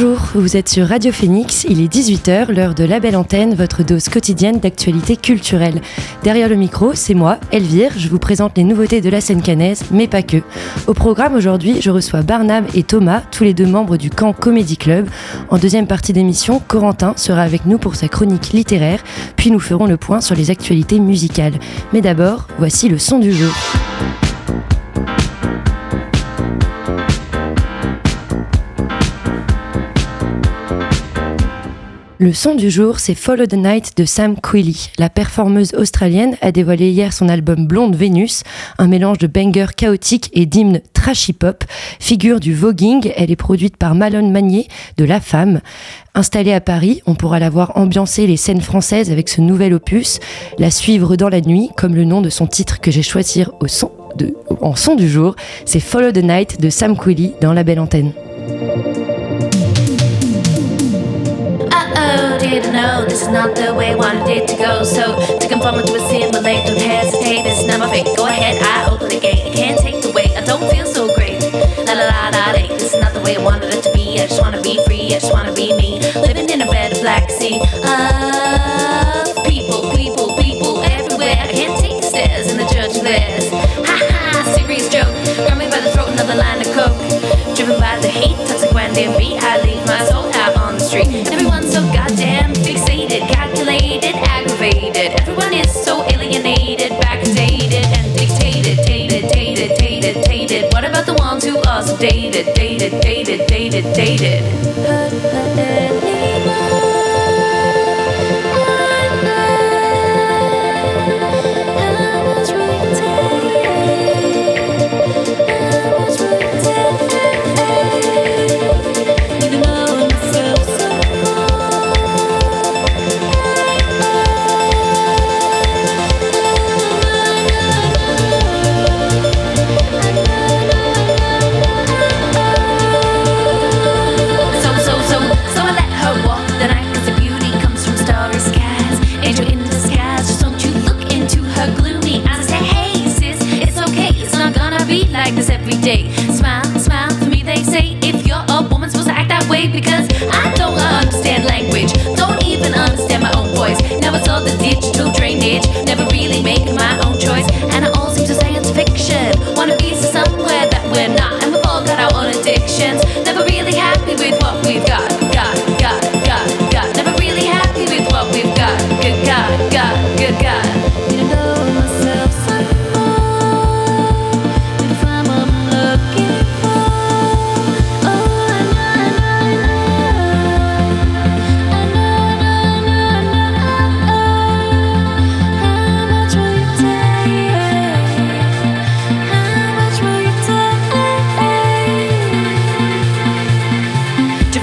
Bonjour, vous êtes sur Radio Phoenix, il est 18h, l'heure de la belle antenne, votre dose quotidienne d'actualité culturelle. Derrière le micro, c'est moi, Elvire, je vous présente les nouveautés de la scène canaise, mais pas que. Au programme aujourd'hui, je reçois Barnab et Thomas, tous les deux membres du camp Comedy Club. En deuxième partie d'émission, Corentin sera avec nous pour sa chronique littéraire, puis nous ferons le point sur les actualités musicales. Mais d'abord, voici le son du jour. Le son du jour, c'est Follow the Night de Sam Quilly. La performeuse australienne a dévoilé hier son album Blonde Vénus, un mélange de bangers chaotiques et d'hymnes trashy pop. Figure du voguing, elle est produite par Malone Magnier de La Femme. Installée à Paris, on pourra la voir ambiancer les scènes françaises avec ce nouvel opus, la suivre dans la nuit, comme le nom de son titre que j'ai choisi au son en son du jour. C'est Follow the Night de Sam Quilly dans La Belle Antenne. Know this is not the way I wanted it to go. So to conform to a simulate, don't hesitate. This is not my fate. Go ahead, I open the gate. I can't take the weight. I don't feel so great. La la la la la. This is not the way I wanted it to be. I just wanna be free. I just wanna be me. Living in a bed of black sea. Of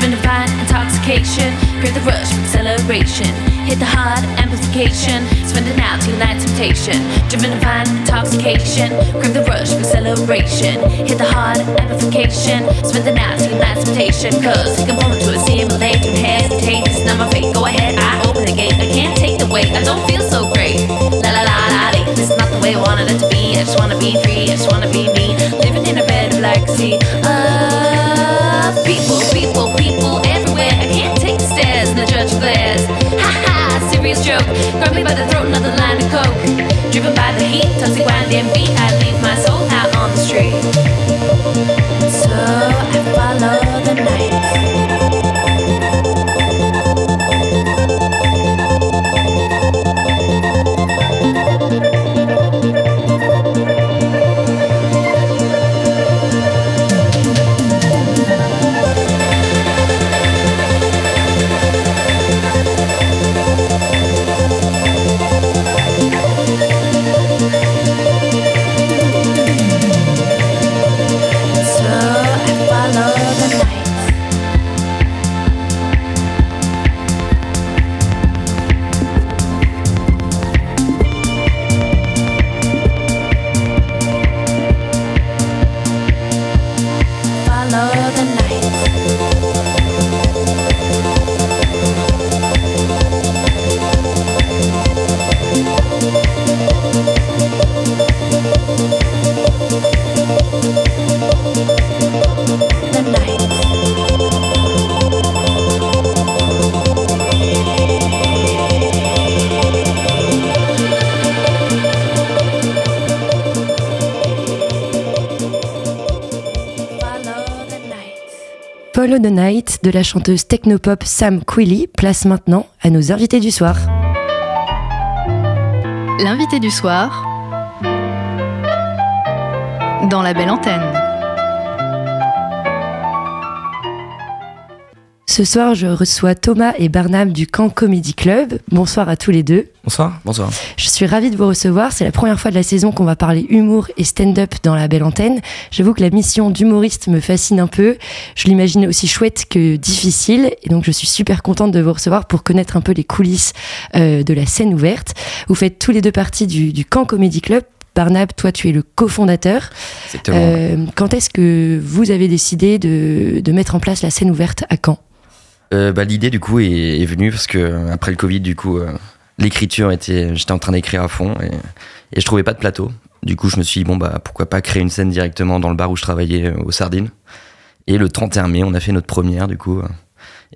Driven by intoxication, crave the rush with celebration. Hit the hard amplification, spending out till night temptation. Driven by intoxication, crave the rush with celebration. Hit the hard amplification, spending out till night temptation. Cause I can form to a simulator and hesitate. This is not my fate. Go ahead, I open the gate. I can't take the weight. I don't feel so great. La la la la. la. This is not the way I wanted it to be. I just wanna be free. I just wanna be me. Living in a bed of sea. Of people theirs. Ha ha, serious joke. Grab me by the throat, another line of coke. Driven by the heat, toxic wine and beat. I leave my soul out on the street. So I follow the night. Follow the Night de la chanteuse technopop Sam Quilly place maintenant à nos invités du soir. L'invité du soir dans la belle antenne. Ce soir, je reçois Thomas et Barnam du Camp Comedy Club. Bonsoir à tous les deux. Bonsoir. Bonsoir. Je suis ravie de vous recevoir. C'est la première fois de la saison qu'on va parler humour et stand-up dans la belle antenne. J'avoue que la mission d'humoriste me fascine un peu. Je l'imagine aussi chouette que difficile. Et donc, je suis super contente de vous recevoir pour connaître un peu les coulisses euh, de la scène ouverte. Vous faites tous les deux partie du, du Camp Comedy Club. Barnab, toi, tu es le cofondateur. Euh, quand est-ce que vous avez décidé de, de mettre en place la scène ouverte à Caen? Euh, bah, L'idée, du coup, est, venue parce que euh, après le Covid, du coup, euh, l'écriture était. J'étais en train d'écrire à fond et, et je trouvais pas de plateau. Du coup, je me suis dit, bon, bah, pourquoi pas créer une scène directement dans le bar où je travaillais aux Sardines. Et le 31 mai, on a fait notre première, du coup.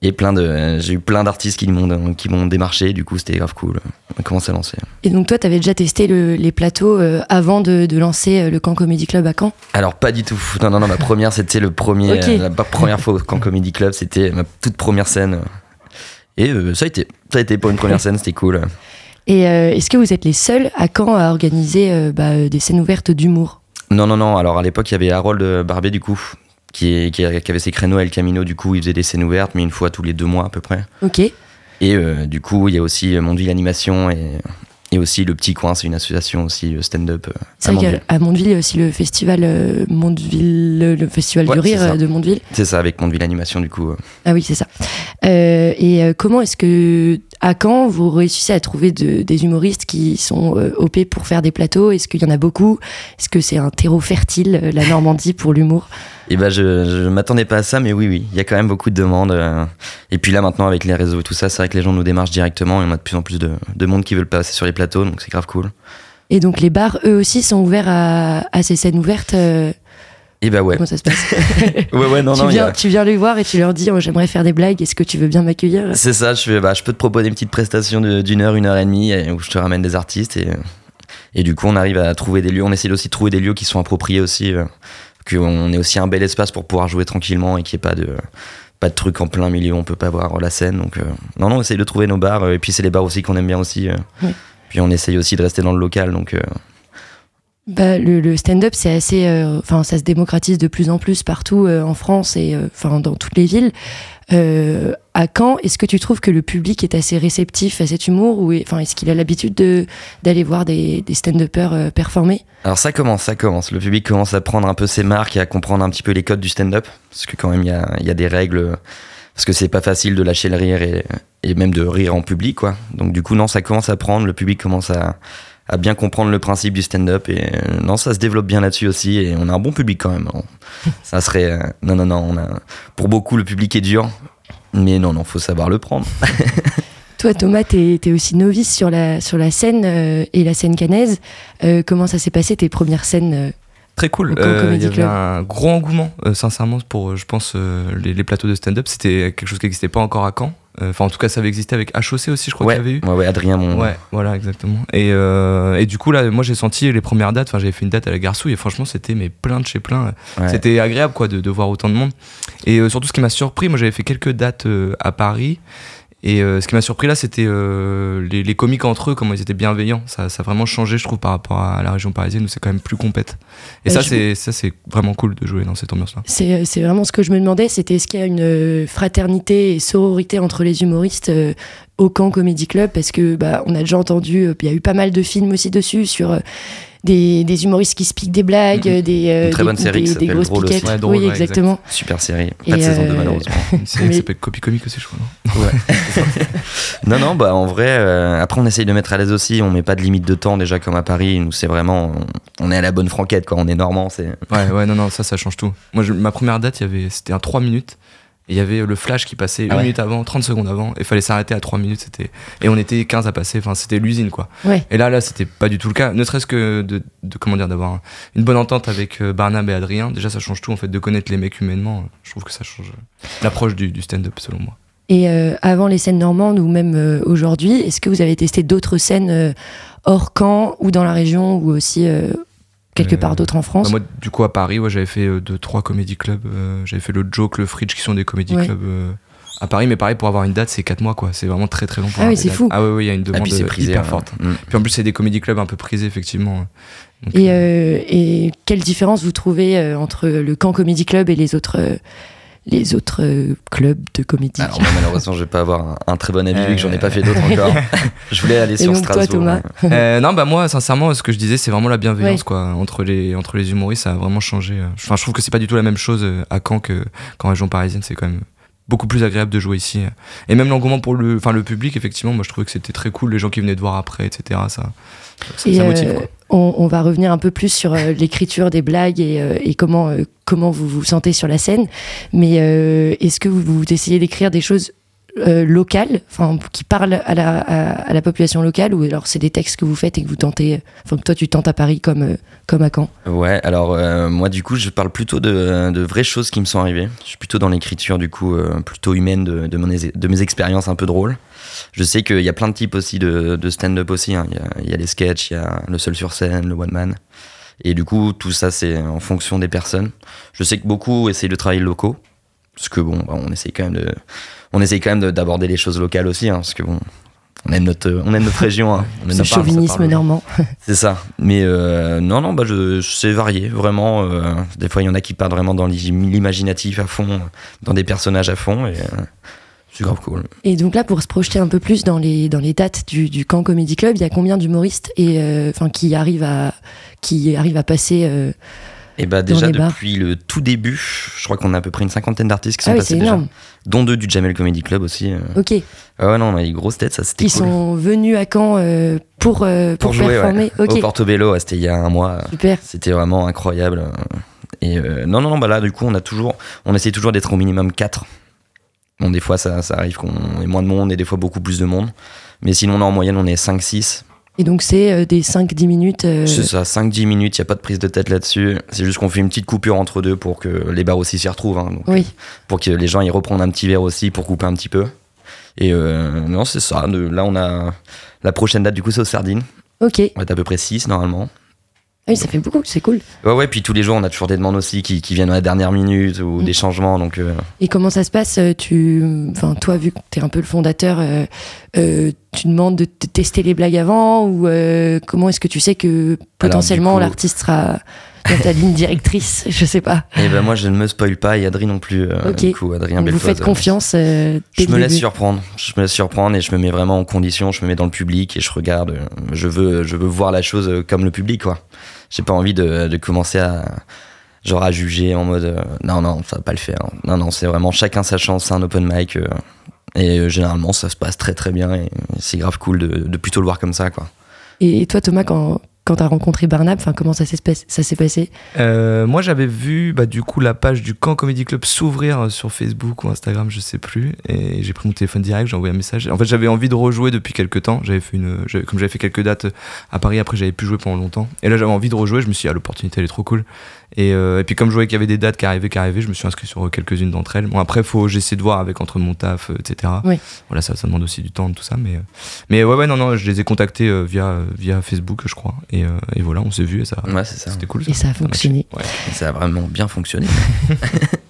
Euh, Et plein de, j'ai eu plein d'artistes qui m'ont, qui m'ont démarché, du coup, c'était grave cool. On a commencé à lancer. Et donc, toi, tu avais déjà testé le- les plateaux euh, avant de, de lancer euh, le Camp Comedy Club à Caen? Alors pas du tout. Non non non, ma première c'était le premier, euh, la pa- première fois au Camp Comedy Club, c'était ma toute première scène. Et euh, ça a été, ça a été pour une première scène, c'était cool. Et euh, est-ce que vous êtes les seuls à Caen à organiser euh, bah, euh, des scènes ouvertes d'humour? Non non non. Alors à l'époque il y avait Harold euh, Barbet du coup, qui, avait ses créneaux El Camino du coup, il faisait des scènes ouvertes, mais une fois tous les deux mois à peu près. Ok. Et euh, du coup il y a aussi euh, Mondeville Animation et et aussi le Petit Coin, c'est une association aussi euh, stand-up. euh, C'est à vrai Mondeville. qu'à à Mondeville, il y a aussi le festival euh, Mondeville, le- le festival Ouais, du rire de Mondeville. C'est ça avec Mondeville Animation du coup. Ah oui, c'est ça. Et comment est-ce que, à Caen, vous réussissez à trouver de- des humoristes qui sont euh, OP pour faire des plateaux? Est-ce qu'il y en a beaucoup? Est-ce que c'est un terreau fertile, euh, la Normandie, pour l'humour? Et ben je, je m'attendais pas à ça, mais oui, oui, il y a quand même beaucoup de demandes. euh. Et puis là, maintenant, avec les réseaux et tout ça, c'est vrai que les gens nous démarchent directement et on a de plus en plus de, de monde qui veulent passer sur les plateaux, donc c'est grave cool. Et donc, les bars, eux aussi, sont ouverts à, à ces scènes ouvertes euh, Et bah ouais. Comment ça se passe Ouais, ouais, non, tu, non, viens, a- tu viens les voir et tu leur dis oh, J'aimerais faire des blagues, est-ce que tu veux bien m'accueillir? C'est ça, je, fais, bah, je peux te proposer une petite prestation d'une heure, une heure et demie, où je te ramène des artistes. Et, et du coup, on arrive à trouver des lieux. On essaie aussi de trouver des lieux qui sont appropriés aussi. euh, qu'on ait aussi un bel espace pour pouvoir jouer tranquillement et qu'il n'y ait pas de, pas de trucs en plein milieu, on peut pas voir la scène. Donc, euh, non, non, on essaye de trouver nos bars. euh, et puis, c'est les bars aussi qu'on aime bien aussi. Oui. Puis, on essaye aussi de rester dans le local. Donc, Bah, le, stand-up, c'est assez. euh, Enfin, ça se démocratise de plus en plus partout euh, en France et euh, enfin dans toutes les villes. À Caen, est-ce que tu trouves que le public est assez réceptif à cet humour ou enfin, est-ce qu'il a l'habitude de, d'aller voir des, stand-uppers performer? Alors ça commence, ça commence. Le public commence à prendre un peu ses marques et à comprendre un petit peu les codes du stand-up. Parce que quand même, il y a, il y a des règles. Parce que c'est pas facile de lâcher le rire et, et même de rire en public, quoi. Donc du coup, non, ça commence à prendre. Le public commence à, à bien comprendre le principe du stand-up. Et euh, non, ça se développe bien là-dessus aussi. Et on a un bon public quand même. On- ça serait... euh, non, non, non. On a, pour beaucoup, le public est dur. Mais non, non, faut savoir le prendre. Toi, Thomas, t'es, t'es aussi novice sur la, sur la scène euh, et la scène canaise. Euh, comment ça s'est passé tes premières scènes Très cool. Euh, Il y avait un gros engouement, euh, sincèrement, pour, euh, je pense, euh, les, les plateaux de stand-up. C'était quelque chose qui n'existait pas encore à Caen. Enfin, en tout cas, ça avait existé avec HOC aussi, je crois Ouais, qu'il y avait eu. ouais, ouais, Adrien, mon... Ouais, voilà, exactement. Et, et du coup, là, moi, j'ai senti les premières dates. Enfin, j'avais fait une date à la Garsouille et franchement, c'était mais plein de chez plein. Ouais. C'était agréable, quoi, de, de voir autant de monde. Et surtout, ce qui m'a surpris, moi, j'avais fait quelques dates à Paris. Et euh, ce qui m'a surpris là, c'était euh, les, les comiques entre eux, comment ils étaient bienveillants. Ça, ça a vraiment changé, je trouve, par rapport à la région parisienne où c'est quand même plus compète. Et ça, c'est ça, c'est vraiment cool de jouer dans cette ambiance-là. C'est, vraiment ce que je me demandais, c'était est-ce qu'il y a une euh, fraternité et sororité entre les humoristes euh, au Camp Comedy Club? Parce que bah, on a déjà entendu, il y a eu pas mal de films aussi dessus sur des, des humoristes qui se piquent des blagues, des, euh, très des- bonne série des, des grosses Drôle piquettes. Ouais, Drôle, oui, ouais, exactement. Super série. Et Pas de saison 2 euh, malheureusement. Une série Mais- qui s'appelle Copy Comique aussi, je crois. non Non, non, bah en vrai, euh, après on essaye de mettre à l'aise aussi, on met pas de limite de temps déjà comme à Paris, nous c'est vraiment, on, on est à la bonne franquette quoi, on est normand, c'est... Ouais, ouais, non, non, ça, ça change tout. Moi, je- ma première date, il y avait, c'était un 3 minutes. Il y avait le flash qui passait une Ah ouais. minute avant, 30 secondes avant. Et il fallait s'arrêter à 3 minutes. C'était... Et on était 15 à passer. Enfin, c'était l'usine, quoi. Ouais. Et là, là, c'était pas du tout le cas. Ne serait-ce que de, de- comment dire, d'avoir un- une bonne entente avec euh, Barnab et Adrien. Déjà, ça change tout, en fait, de connaître les mecs humainement. Je trouve que ça change l'approche du, du stand-up, selon moi. Et euh, avant les scènes normandes ou même euh, aujourd'hui, est-ce que vous avez testé d'autres scènes euh, hors camp ou dans la région ou aussi euh, quelque Euh, part d'autre en France Bah, moi, du coup, à Paris, ouais, j'avais fait euh, deux, trois comédie clubs. euh, j'avais fait le Joke, le Fridge, qui sont des comédie Ouais. clubs euh, à Paris. Mais pareil, pour avoir une date, c'est 4 mois, quoi. C'est vraiment très très long pour Ah avoir oui, c'est fou. Ah ouais, ouais, il y a une Et demande puis c'est prisé. hyper hein. forte. Mm. Puis en plus, c'est des comédie clubs un peu prisés, effectivement. Donc, Et, euh, euh, et quelle différence vous trouvez euh, entre le Camp Comedy Club et les autres, euh, les autres euh, clubs de comédie Alors moi, malheureusement, je vais pas avoir un, un très bon avis vu que j'en ai pas Euh. fait d'autres encore. je voulais aller Et sur donc toi, Strasbourg. Thomas ouais. Euh, non, bah moi, sincèrement, ce que je disais, c'est vraiment la bienveillance, Ouais. quoi. Entre les, entre les humoristes, ça a vraiment changé. Enfin, je trouve que c'est pas du tout la même chose euh, à Caen que- qu'en région parisienne. C'est quand même beaucoup plus agréable de jouer ici. Et même l'engouement pour le, enfin, le public, effectivement, moi, je trouvais que c'était très cool. Les gens qui venaient de voir après, etc. Ça, ça, ça motive, euh, quoi. On, on va revenir un peu plus sur euh, l'écriture des blagues et, euh, et comment, euh, comment vous vous sentez sur la scène. Mais euh, est-ce que vous, vous essayez d'écrire des choses euh, locales, enfin qui parlent à la, à, la population locale, ou alors c'est des textes que vous faites et que vous tentez, enfin que toi tu tentes à Paris comme, euh, comme à Caen Ouais, alors euh, moi du coup je parle plutôt de, de vraies choses qui me sont arrivées. Je suis plutôt dans l'écriture du coup euh, plutôt humaine de, de, mes expériences un peu drôles. Je sais qu'il y a plein de types aussi de, de stand-up aussi. hein. Y il y a les sketchs, il y a le seul sur scène, le one man. Et du coup tout ça c'est en fonction des personnes. Je sais que beaucoup essayent de travailler locaux. Parce que bon, bah, on essaye quand même de, on essaye quand même de- d'aborder les choses locales aussi, hein, parce que bon, on aime notre, on aime notre région. hein. On aime Ce chauvinisme parle normand. c'est ça. Mais euh, non, non, bah je, c'est varié, vraiment. euh, des fois, il y en a qui partent vraiment dans l'im- l'imaginatif à fond, dans des personnages à fond, et euh, c'est grave cool. Et donc là, pour se projeter un peu plus dans les, dans les dates du, du Camp Comedy Club, il y a combien d'humoristes et enfin qui arrivent à qui arrivent à passer Et bah déjà depuis le tout début, je crois qu'on a à peu près une cinquantaine d'artistes qui sont Ah oui, passés déjà, énorme. dont deux du Jamel Comedy Club aussi. euh. Ok. Ah ouais, non, on a eu grosse tête, ça c'était Qui cool. sont venus à Caen euh, pour euh, pour, Pour jouer, performer. Au. Portobello, ouais, c'était il y a un mois. Super. C'était vraiment incroyable. Et euh, non, non, non, bah là, du coup, on a toujours, on essaie toujours d'être au minimum 4. Bon, des fois, ça, ça arrive qu'on ait moins de monde et des fois beaucoup plus de monde. Mais sinon, on est en moyenne, on est 5-6. Et donc c'est euh, des 5-10 minutes. euh, C'est ça, 5-10 minutes, il n'y a pas de prise de tête là-dessus. C'est juste qu'on fait une petite coupure entre deux pour que les bars aussi s'y retrouvent. hein. Donc, Oui. Pour que les gens y reprennent un petit verre aussi pour couper un petit peu. Et euh, non, c'est ça. De- là, on a la prochaine date, du coup, c'est aux Sardines. Ok. On va être à peu près 6 normalement. Ah oui, ça fait beaucoup. C'est cool. Ouais, ouais, puis tous les jours, on a toujours des demandes aussi qui, qui viennent à la dernière minute ou Mm. des changements. Donc, euh, Et comment ça se passe euh, Tu, enfin toi, vu que t'es un peu le fondateur, euh, euh, tu demandes de te tester les blagues avant ou comment est-ce que tu sais que potentiellement l'artiste sera dans ta ligne directrice Je sais pas. Et ben moi je ne me spoil pas et Adrien non plus. euh, Ok. Du coup, Adrien vous faites confiance. Je me laisse surprendre. Je me laisse surprendre et je me mets vraiment en condition. Je me mets dans le public et je regarde. Je veux, je veux voir la chose comme le public quoi. J'ai pas envie de, de commencer à genre à juger en mode euh, non non ça va pas le faire. Non non c'est vraiment chacun sa chance. C'est un open mic euh, et euh, généralement ça se passe très très bien c'est grave cool de, de plutôt le voir comme ça quoi. Et toi, Thomas, quand quand t'as rencontré Barnab, comment ça s'est passé? Euh, moi, j'avais vu bah, du coup la page du Camp Comedy Club s'ouvrir euh, sur Facebook ou Instagram, je sais plus. Et j'ai pris mon téléphone direct, j'ai envoyé un message. En fait, j'avais envie de rejouer depuis quelques temps. J'avais fait une, comme j'avais fait quelques dates à Paris, après j'avais pu jouer pendant longtemps. Et là, j'avais envie de rejouer. Je me suis dit, ah, l'opportunité elle est trop cool. Et, euh, et puis comme je voyais qu'il y avait des dates qui arrivaient, qui arrivaient, je me suis inscrit sur quelques-unes d'entre elles. Bon, après, faut j'essaie de voir avec entre mon taf, euh, etc. Oui. Voilà, ça, ça demande aussi du temps, tout ça. Mais, euh, mais ouais, ouais, non, non, je les ai contactés euh, via, via Facebook, je crois. Et, euh, et voilà, on s'est vu et ça, Ouais c'est ça. c'était cool. Et ça a fonctionné. Ouais. Et ça a vraiment bien fonctionné.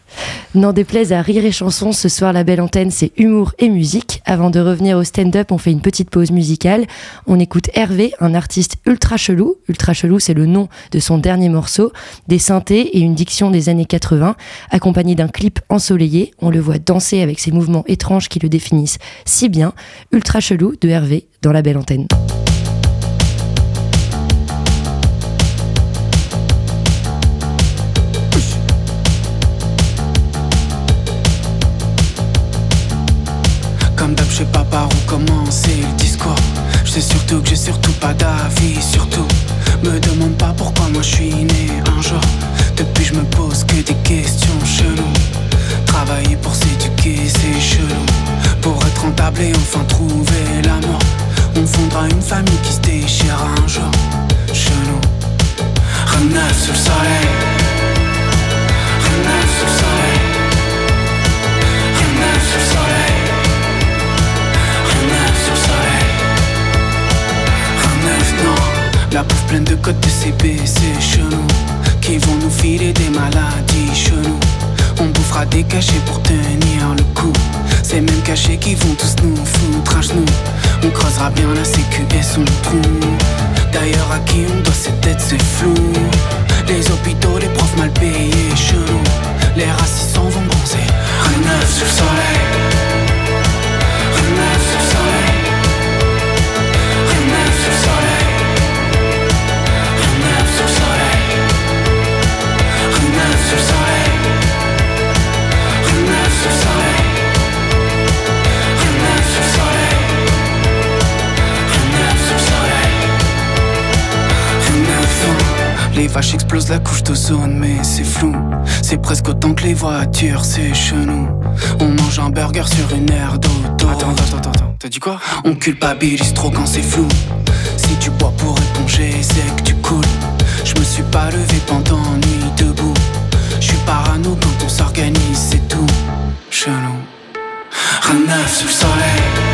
N'en déplaise à rire et chanson, ce soir la belle antenne c'est humour et musique. Avant de revenir au stand-up, on fait une petite pause musicale. On écoute Hervé, un artiste ultra chelou. Ultra chelou, c'est le nom de son dernier morceau. Des synthés et une diction des années 80, accompagné d'un clip ensoleillé. On le voit danser avec ses mouvements étranges qui le définissent si bien. Ultra chelou de Hervé dans la belle antenne. Mais c'est flou. C'est presque autant que les voitures, c'est chelou. On mange un burger sur une aire d'auto. Attends, attends, attends, attends. T'as dit quoi? On culpabilise trop quand c'est flou. Si tu bois pour éponger, c'est que tu coules. Je me suis pas levé pendant nuit debout. Je suis parano quand on s'organise, c'est tout. Chelou. Un neuf sous le soleil.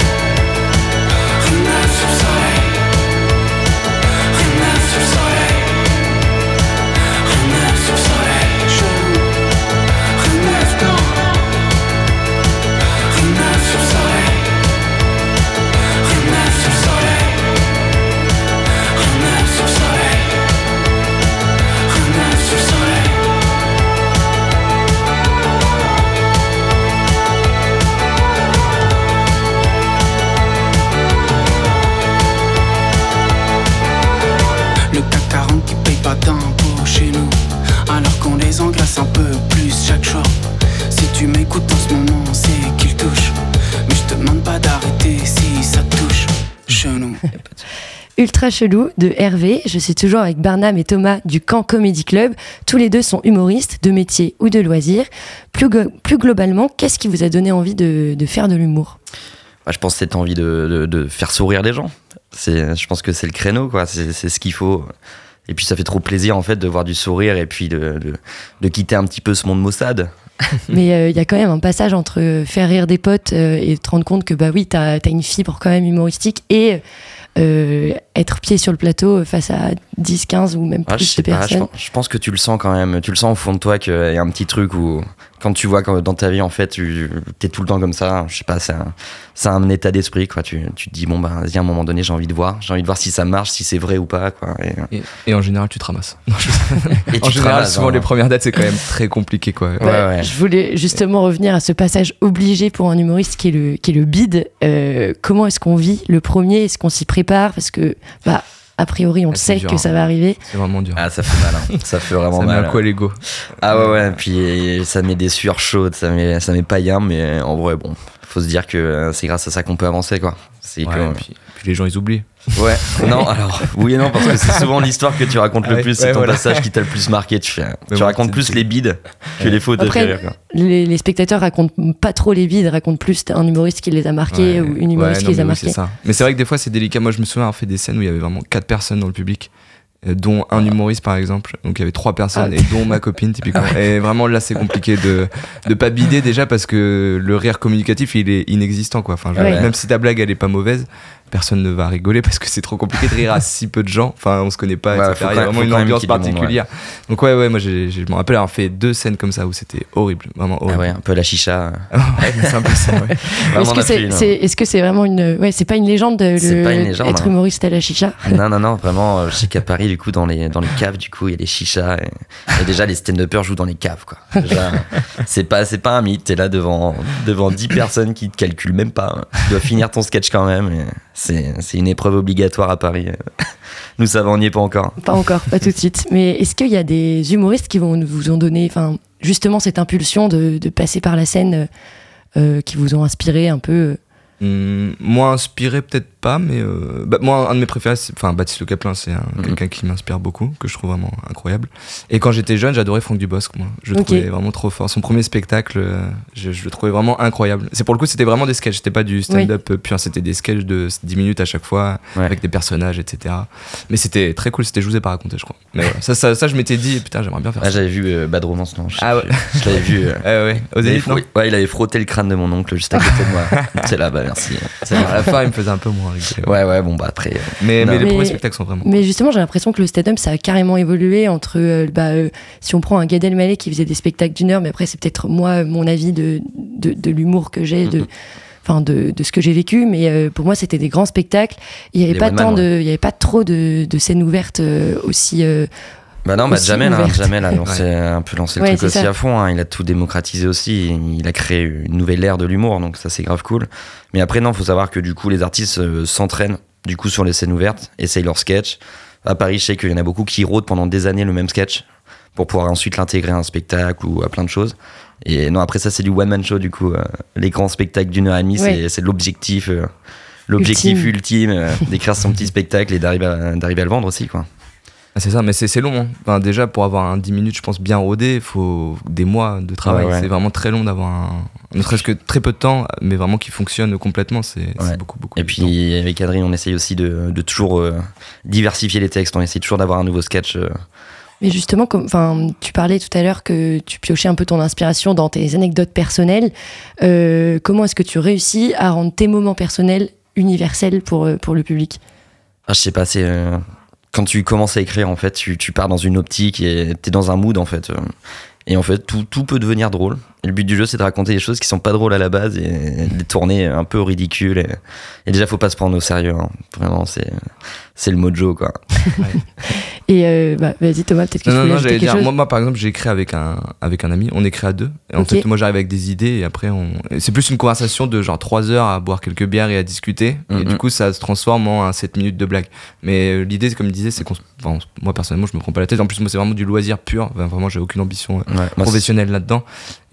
Ultra chelou de Hervé. Je suis toujours avec Barnam et Thomas du Camp Comedy Club. Tous les deux sont humoristes, de métier ou de loisirs. Plus, globalement, qu'est-ce qui vous a donné envie de, de faire de l'humour? Bah, je pense que cette envie de, de- de faire sourire les gens. Je pense que c'est le créneau, quoi. C'est, ce qu'il faut. Et puis ça fait trop plaisir en fait de voir du sourire et puis de, de, de quitter un petit peu ce monde maussade. Mais euh, il y a quand même un passage entre faire rire des potes euh, et te rendre compte que bah oui, t'as as une fibre quand même humoristique et euh, être pied sur le plateau face à 10, 15 ou même Ah, je plus sais de pas, je, personnes. pense- je pense que tu le sens quand même. Tu le sens au fond de toi qu'il y a un petit truc où quand tu vois que dans ta vie en fait tu es tout le temps comme ça. Je sais pas, c'est un, état d'esprit quoi. Tu, tu te dis bon bah vas-y à un moment donné j'ai envie de voir, j'ai envie de voir si ça marche, si c'est vrai ou pas quoi. Et, Et, et en général, tu te ramasses. Non, je- et en tu général, souvent hein. les premières dates, c'est quand même très compliqué, quoi. Ouais, Bah, ouais. Je voulais justement revenir à ce passage obligé pour un humoriste qui est le, qui est le bide. Euh, comment est-ce qu'on vit le premier? Est-ce qu'on s'y prépare? Parce que, bah, a priori, on Ah, sait dur, que hein. ça va arriver. C'est vraiment dur. Ah ça fait mal, hein. ça fait vraiment ça met mal. un coup à l'ego. Ah ouais ouais, puis ça met des sueurs chaudes, ça met ça met païen, mais en vrai bon, faut se dire que euh, c'est grâce à ça qu'on peut avancer quoi. C'est Ouais, que- puis, puis les gens, ils oublient. Ouais, non, alors, oui et non, parce que c'est souvent l'histoire que tu racontes le plus, ouais, c'est ton voilà. passage qui t'a le plus marqué. Tu, fais, tu bon, racontes plus les bides que les fautes Après, de rire, quoi. Les, les spectateurs racontent pas trop les vides, racontent plus un humoriste qui les a marqués Ouais. ou une humoriste Ouais, qui les a oui, marqués. c'est ça. Mais c'est vrai que des fois, c'est délicat. Moi, je me souviens avoir fait des scènes où il y avait vraiment quatre personnes dans le public. Dont un humoriste par exemple. Donc il y avait trois personnes Ah. et dont ma copine typiquement. Et vraiment là c'est compliqué de de pas bider déjà parce que le rire communicatif il est inexistant quoi. Enfin je- Ouais. même si ta blague elle est pas mauvaise personne ne va rigoler parce que c'est trop compliqué de rire à si peu de gens enfin on se connaît pas Ouais, etc. il y a vraiment une ambiance monde, ouais. particulière donc ouais ouais moi je me rappelle avoir fait deux scènes comme ça où c'était horrible vraiment Ah horrible ouais, un peu la chicha. Ouais, mais c'est un peu ça ouais. Vraiment, Est-ce que c'est vraiment une. Ouais, c'est pas une légende le- pas une légende, être hein. humoriste à la chicha? Non, non, non, vraiment, euh, je sais qu'à Paris, du coup, dans les, dans les caves, du coup, il y a des chichas. Et, et déjà, les stand-uppers jouent dans les caves, quoi. C'est pas, c'est pas un mythe. T'es là devant, devant 10 personnes qui te calculent même pas. Tu dois finir ton sketch quand même. et C'est, c'est une épreuve obligatoire à Paris. Nous, va, on n'y est pas encore. Pas encore, pas tout de suite. Mais est-ce qu'il y a des humoristes qui vont vous ont donné, enfin, justement cette impulsion de, de passer par la scène, euh, euh, qui vous ont inspiré un peu euh, Hum, moins inspiré peut-être pas mais euh, bah, moi un de mes préférés c'est- enfin Baptiste Le Caplin c'est un- Mhm. quelqu'un qui m'inspire beaucoup que je trouve vraiment incroyable et quand j'étais jeune j'adorais Franck Dubosc moi je le trouvais vraiment trop fort son premier spectacle euh, je, je le trouvais vraiment incroyable c'est pour le coup c'était vraiment des sketchs c'était pas du stand-up euh, pur c'était des sketchs de 10 minutes à chaque fois Ouais. avec des personnages etc mais c'était très cool c'était je vous ai pas raconté je crois mais voilà. ça, ça, ça je m'étais dit putain j'aimerais bien faire Ah, ça j'avais vu euh, Bad Romance, non je, Ah ouais. je, je l'avais vu. euh, Ouais, ouais. Au il, avait non ouais, il avait frotté le crâne de mon oncle juste à côté de moi. C'est là, bah merci. À la fin il me faisait un peu moins Ouais, ouais, bon, bah après. euh, Mais, les Mais- premiers spectacles sont vraiment. Mais justement, j'ai l'impression que le stand-up, ça a carrément évolué entre, euh, bah, euh, si on prend un Gad Elmaleh qui faisait des spectacles d'une heure, mais après, c'est peut-être moi, mon avis de, de, de l'humour que j'ai, de, enfin, de, de ce que j'ai vécu. Mais euh, pour moi, c'était des grands spectacles. Il n'y avait Les pas tant man, de, il y avait pas trop de, de scènes ouvertes euh, aussi. Euh, Bah non, bah Jamel, hein. Jamel a lancé, un peu lancé le Ouais, truc aussi ça. à fond. hein. Il a tout démocratisé aussi. Il a créé une nouvelle ère de l'humour, donc ça c'est grave cool. Mais après, non, faut savoir que du coup, les artistes euh, s'entraînent du coup sur les scènes ouvertes, essayent leur sketch. À Paris, je sais qu'il y en a beaucoup qui rôdent pendant des années le même sketch pour pouvoir ensuite l'intégrer à un spectacle ou à plein de choses. Et non, après ça, c'est du one man show du coup. euh, les grands spectacles d'une heure et demie, Ouais. c'est- c'est l'objectif. euh, L'objectif ultime, euh, d'écrire son petit spectacle et d'arriver à, d'arriver à le vendre aussi, quoi. Ah, c'est ça, mais c'est long. hein. Enfin, déjà, pour avoir un 10 minutes, je pense, bien rodé, il faut des mois de travail. Ouais, ouais. C'est vraiment très long d'avoir un. Ne serait-ce que très peu de temps, mais vraiment qui fonctionne complètement. C'est Ouais. beaucoup, beaucoup. Et puis avec Adrien, on essaye aussi de, de toujours euh, diversifier les textes. On essaye toujours d'avoir un nouveau sketch. euh. Mais justement, comme, enfin, tu parlais tout à l'heure que tu piochais un peu ton inspiration dans tes anecdotes personnelles. Euh, comment est-ce que tu réussis à rendre tes moments personnels universels pour, pour le public? Ah, je sais pas, c'est euh, quand tu commences à écrire, en fait, tu, pars dans une optique et t'es dans un mood, en fait. Et en fait, tout peut devenir drôle. Et le but du jeu, c'est de raconter des choses qui sont pas drôles à la base et de les tourner un peu au ridicule. Et, et déjà, faut pas se prendre au sérieux. hein. Vraiment, c'est c'est le mojo, quoi. Et euh, bah, vas-y Thomas, peut-être que Non, tu non, non, quelque dire, chose. moi, moi, par exemple, j'ai écrit avec un, avec un ami, on écrit à deux. Et en Ok. fait, moi j'arrive avec des idées et après, on... c'est plus une conversation de genre 3 heures à boire quelques bières et à discuter. Et Mhm. du coup, ça se transforme en un 7 minutes de blague. Mais euh, l'idée, c'est comme il disait, c'est qu'on. enfin, moi personnellement, je me prends pas la tête. En plus, moi, c'est vraiment du loisir pur. Enfin, vraiment, j'ai aucune ambition euh, Ouais, professionnelle là-dedans.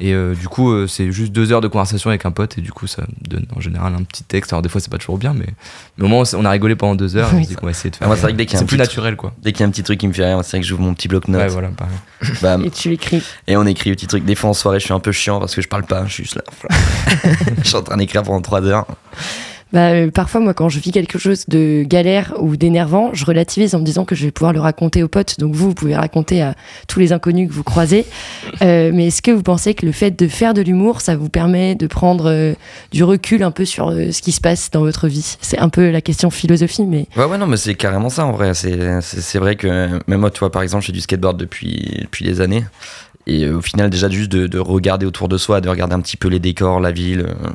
Et euh, du coup, euh, c'est juste deux heures de conversation avec un pote et du coup, ça donne en général un petit texte. Alors, des fois, c'est pas toujours bien, mais, mais au moins, on on a rigolé pendant deux heures. et on Oui. se dit qu'on va essayer de Ah, faire. moi, c'est vrai que dès qu'il y a c'est un plus petit naturel, quoi. Dès qu'il y a un petit truc qui me fait rire, c'est vrai que j'ouvre mon petit bloc-notes. Ouais, voilà, pareil. bam, Et tu écris. Et on écrit un petit truc. Des fois en soirée, je suis un peu chiant parce que je parle pas, je suis juste là. je suis en train d'écrire pendant 3 heures. Bah, euh, parfois, moi, quand je vis quelque chose de galère ou d'énervant, je relativise en me disant que je vais pouvoir le raconter aux potes. Donc vous, vous pouvez raconter à tous les inconnus que vous croisez. Euh, mais est-ce que vous pensez que le fait de faire de l'humour, ça vous permet de prendre euh, du recul un peu sur euh, ce qui se passe dans votre vie? C'est un peu la question philosophie, mais Ouais, ouais, non, mais c'est carrément ça en vrai. C'est, vrai que même moi, tu vois, par exemple, je fais du skateboard depuis, depuis des années. Et euh, au final, déjà, juste de, de regarder autour de soi, de regarder un petit peu les décors, la ville, euh,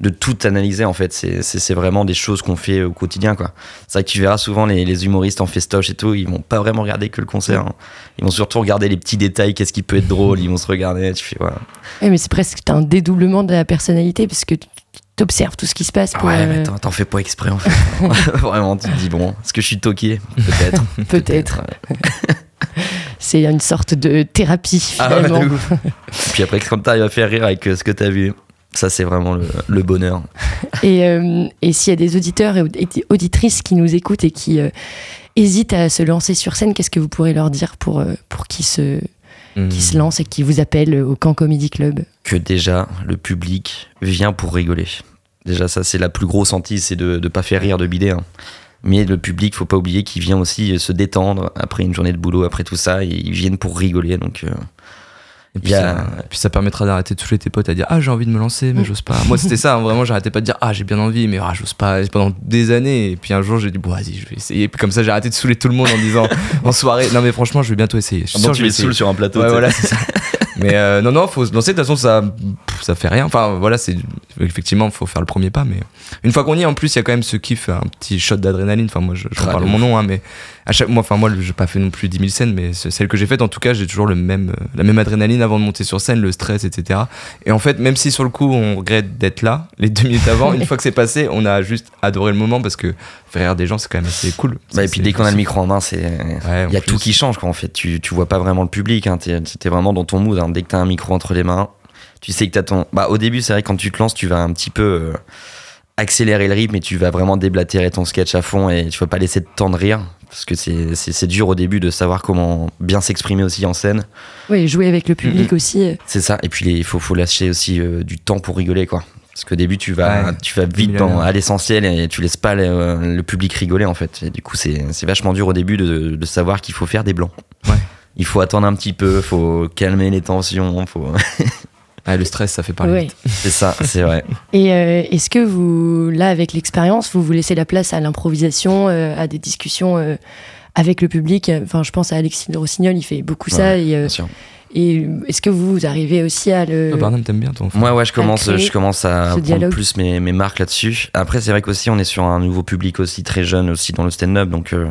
de tout analyser, en fait, c'est, vraiment des choses qu'on fait au quotidien, quoi. C'est vrai que tu verras souvent les, les humoristes en festoche et tout, ils vont pas vraiment regarder que le concert. hein. Ils vont surtout regarder les petits détails, qu'est-ce qui peut être drôle, ils vont se regarder, tu fais, voilà. Ouais, mais c'est presque un dédoublement de la personnalité parce que tu observes tout ce qui se passe. Pour, Ouais, mais euh, t'en, t'en fais pas exprès, en fait. vraiment, tu te dis, bon, est-ce que je suis toqué? Peut-être. Peut-être. c'est une sorte de thérapie Ah ouais, finalement. de ouf. Puis après, quand t'arrives à faire rire avec euh, ce que t'as vu, ça c'est vraiment le, le bonheur. Et, euh, et s'il y a des auditeurs et audi- auditrices qui nous écoutent et qui euh, hésitent à se lancer sur scène, qu'est-ce que vous pourrez leur dire pour, pour qu'ils se, Hmm. qui se lancent et qui vous appellent au Camp Comedy Club? Que déjà, le public vient pour rigoler. Déjà, ça c'est la plus grosse hantise, c'est de ne pas faire rire de bidet. hein. Mais le public, faut pas oublier qu'il vient aussi se détendre après une journée de boulot, après tout ça, et ils viennent pour rigoler. Donc, euh, Et puis, a- ça, et puis ça permettra d'arrêter de saouler tes potes à dire Ah, j'ai envie de me lancer, mais j'ose pas. Moi, c'était ça, hein, vraiment, j'arrêtais pas de dire Ah, j'ai bien envie, mais ah, j'ose pas. Et pendant des années. Et puis un jour, j'ai dit Bon, vas-y, je vais essayer. Et puis comme ça, j'ai arrêté de saouler tout le monde en disant En soirée, non, mais franchement, je vais bientôt essayer. Je suis sûr que tu les saoules sur un plateau. Ouais, voilà, c'est ça. Mais euh, non, non, faut se lancer. De toute façon, ça, ça fait rien. Enfin, voilà, c'est effectivement, faut faire le premier pas. Mais une fois qu'on y est, en plus, il y a quand même ce kiff, un petit shot d'adrénaline. Enfin, moi, je, je Ah, parle de mon nom, hein, mais à chaque mois, enfin, moi, j'ai pas fait non plus 10 000 scènes, mais ce- celle que j'ai faite, en tout cas, j'ai toujours le même, euh, la même adrénaline avant de monter sur scène, le stress, etc. Et en fait, même si sur le coup, on regrette d'être là, les deux minutes avant, une fois que c'est passé, on a juste adoré le moment parce que faire rire des gens, c'est quand même assez cool. Bah, et puis dès qu'on a le micro en main, c'est Ouais, il y a plus. tout qui change quoi en fait. Tu, tu vois pas vraiment le public, hein. t'es t'es vraiment dans ton mood. hein. Dès que t'as un micro entre les mains, tu sais que t'as ton. Bah au début c'est vrai quand tu te lances, tu vas un petit peu euh, accélérer le rythme et tu vas vraiment déblatérer ton sketch à fond et tu vas pas laisser de temps de rire parce que c'est dur au début de savoir comment bien s'exprimer aussi en scène. Oui, jouer avec le public Mhm. aussi. euh, C'est ça. Et puis il faut faut lâcher aussi euh, du temps pour rigoler quoi. Parce qu'au début tu vas Ouais. tu vas vite dans, à l'essentiel et tu laisses pas le, le public rigoler en fait. Et du coup c'est c'est vachement dur au début de, de savoir qu'il faut faire des blancs. Ouais. Il faut attendre un petit peu, faut calmer les tensions, faut Ah, le stress, ça fait parler Ouais. vite. C'est ça, c'est vrai. Et euh, est-ce que vous, là, avec l'expérience, vous vous laissez la place à l'improvisation, euh, à des discussions euh, avec le public? Enfin, je pense à Alexis de Rossignol, il fait beaucoup ça. Et, euh, Bien sûr. et est-ce que vous, vous arrivez aussi à le. Toi, Barnum, t'aimes bien ton Moi, ouais, je commence, je commence à prendre dialogue. plus mes, mes marques là-dessus. Après, c'est vrai qu'aussi, on est sur un nouveau public aussi très jeune aussi dans le stand-up, donc euh,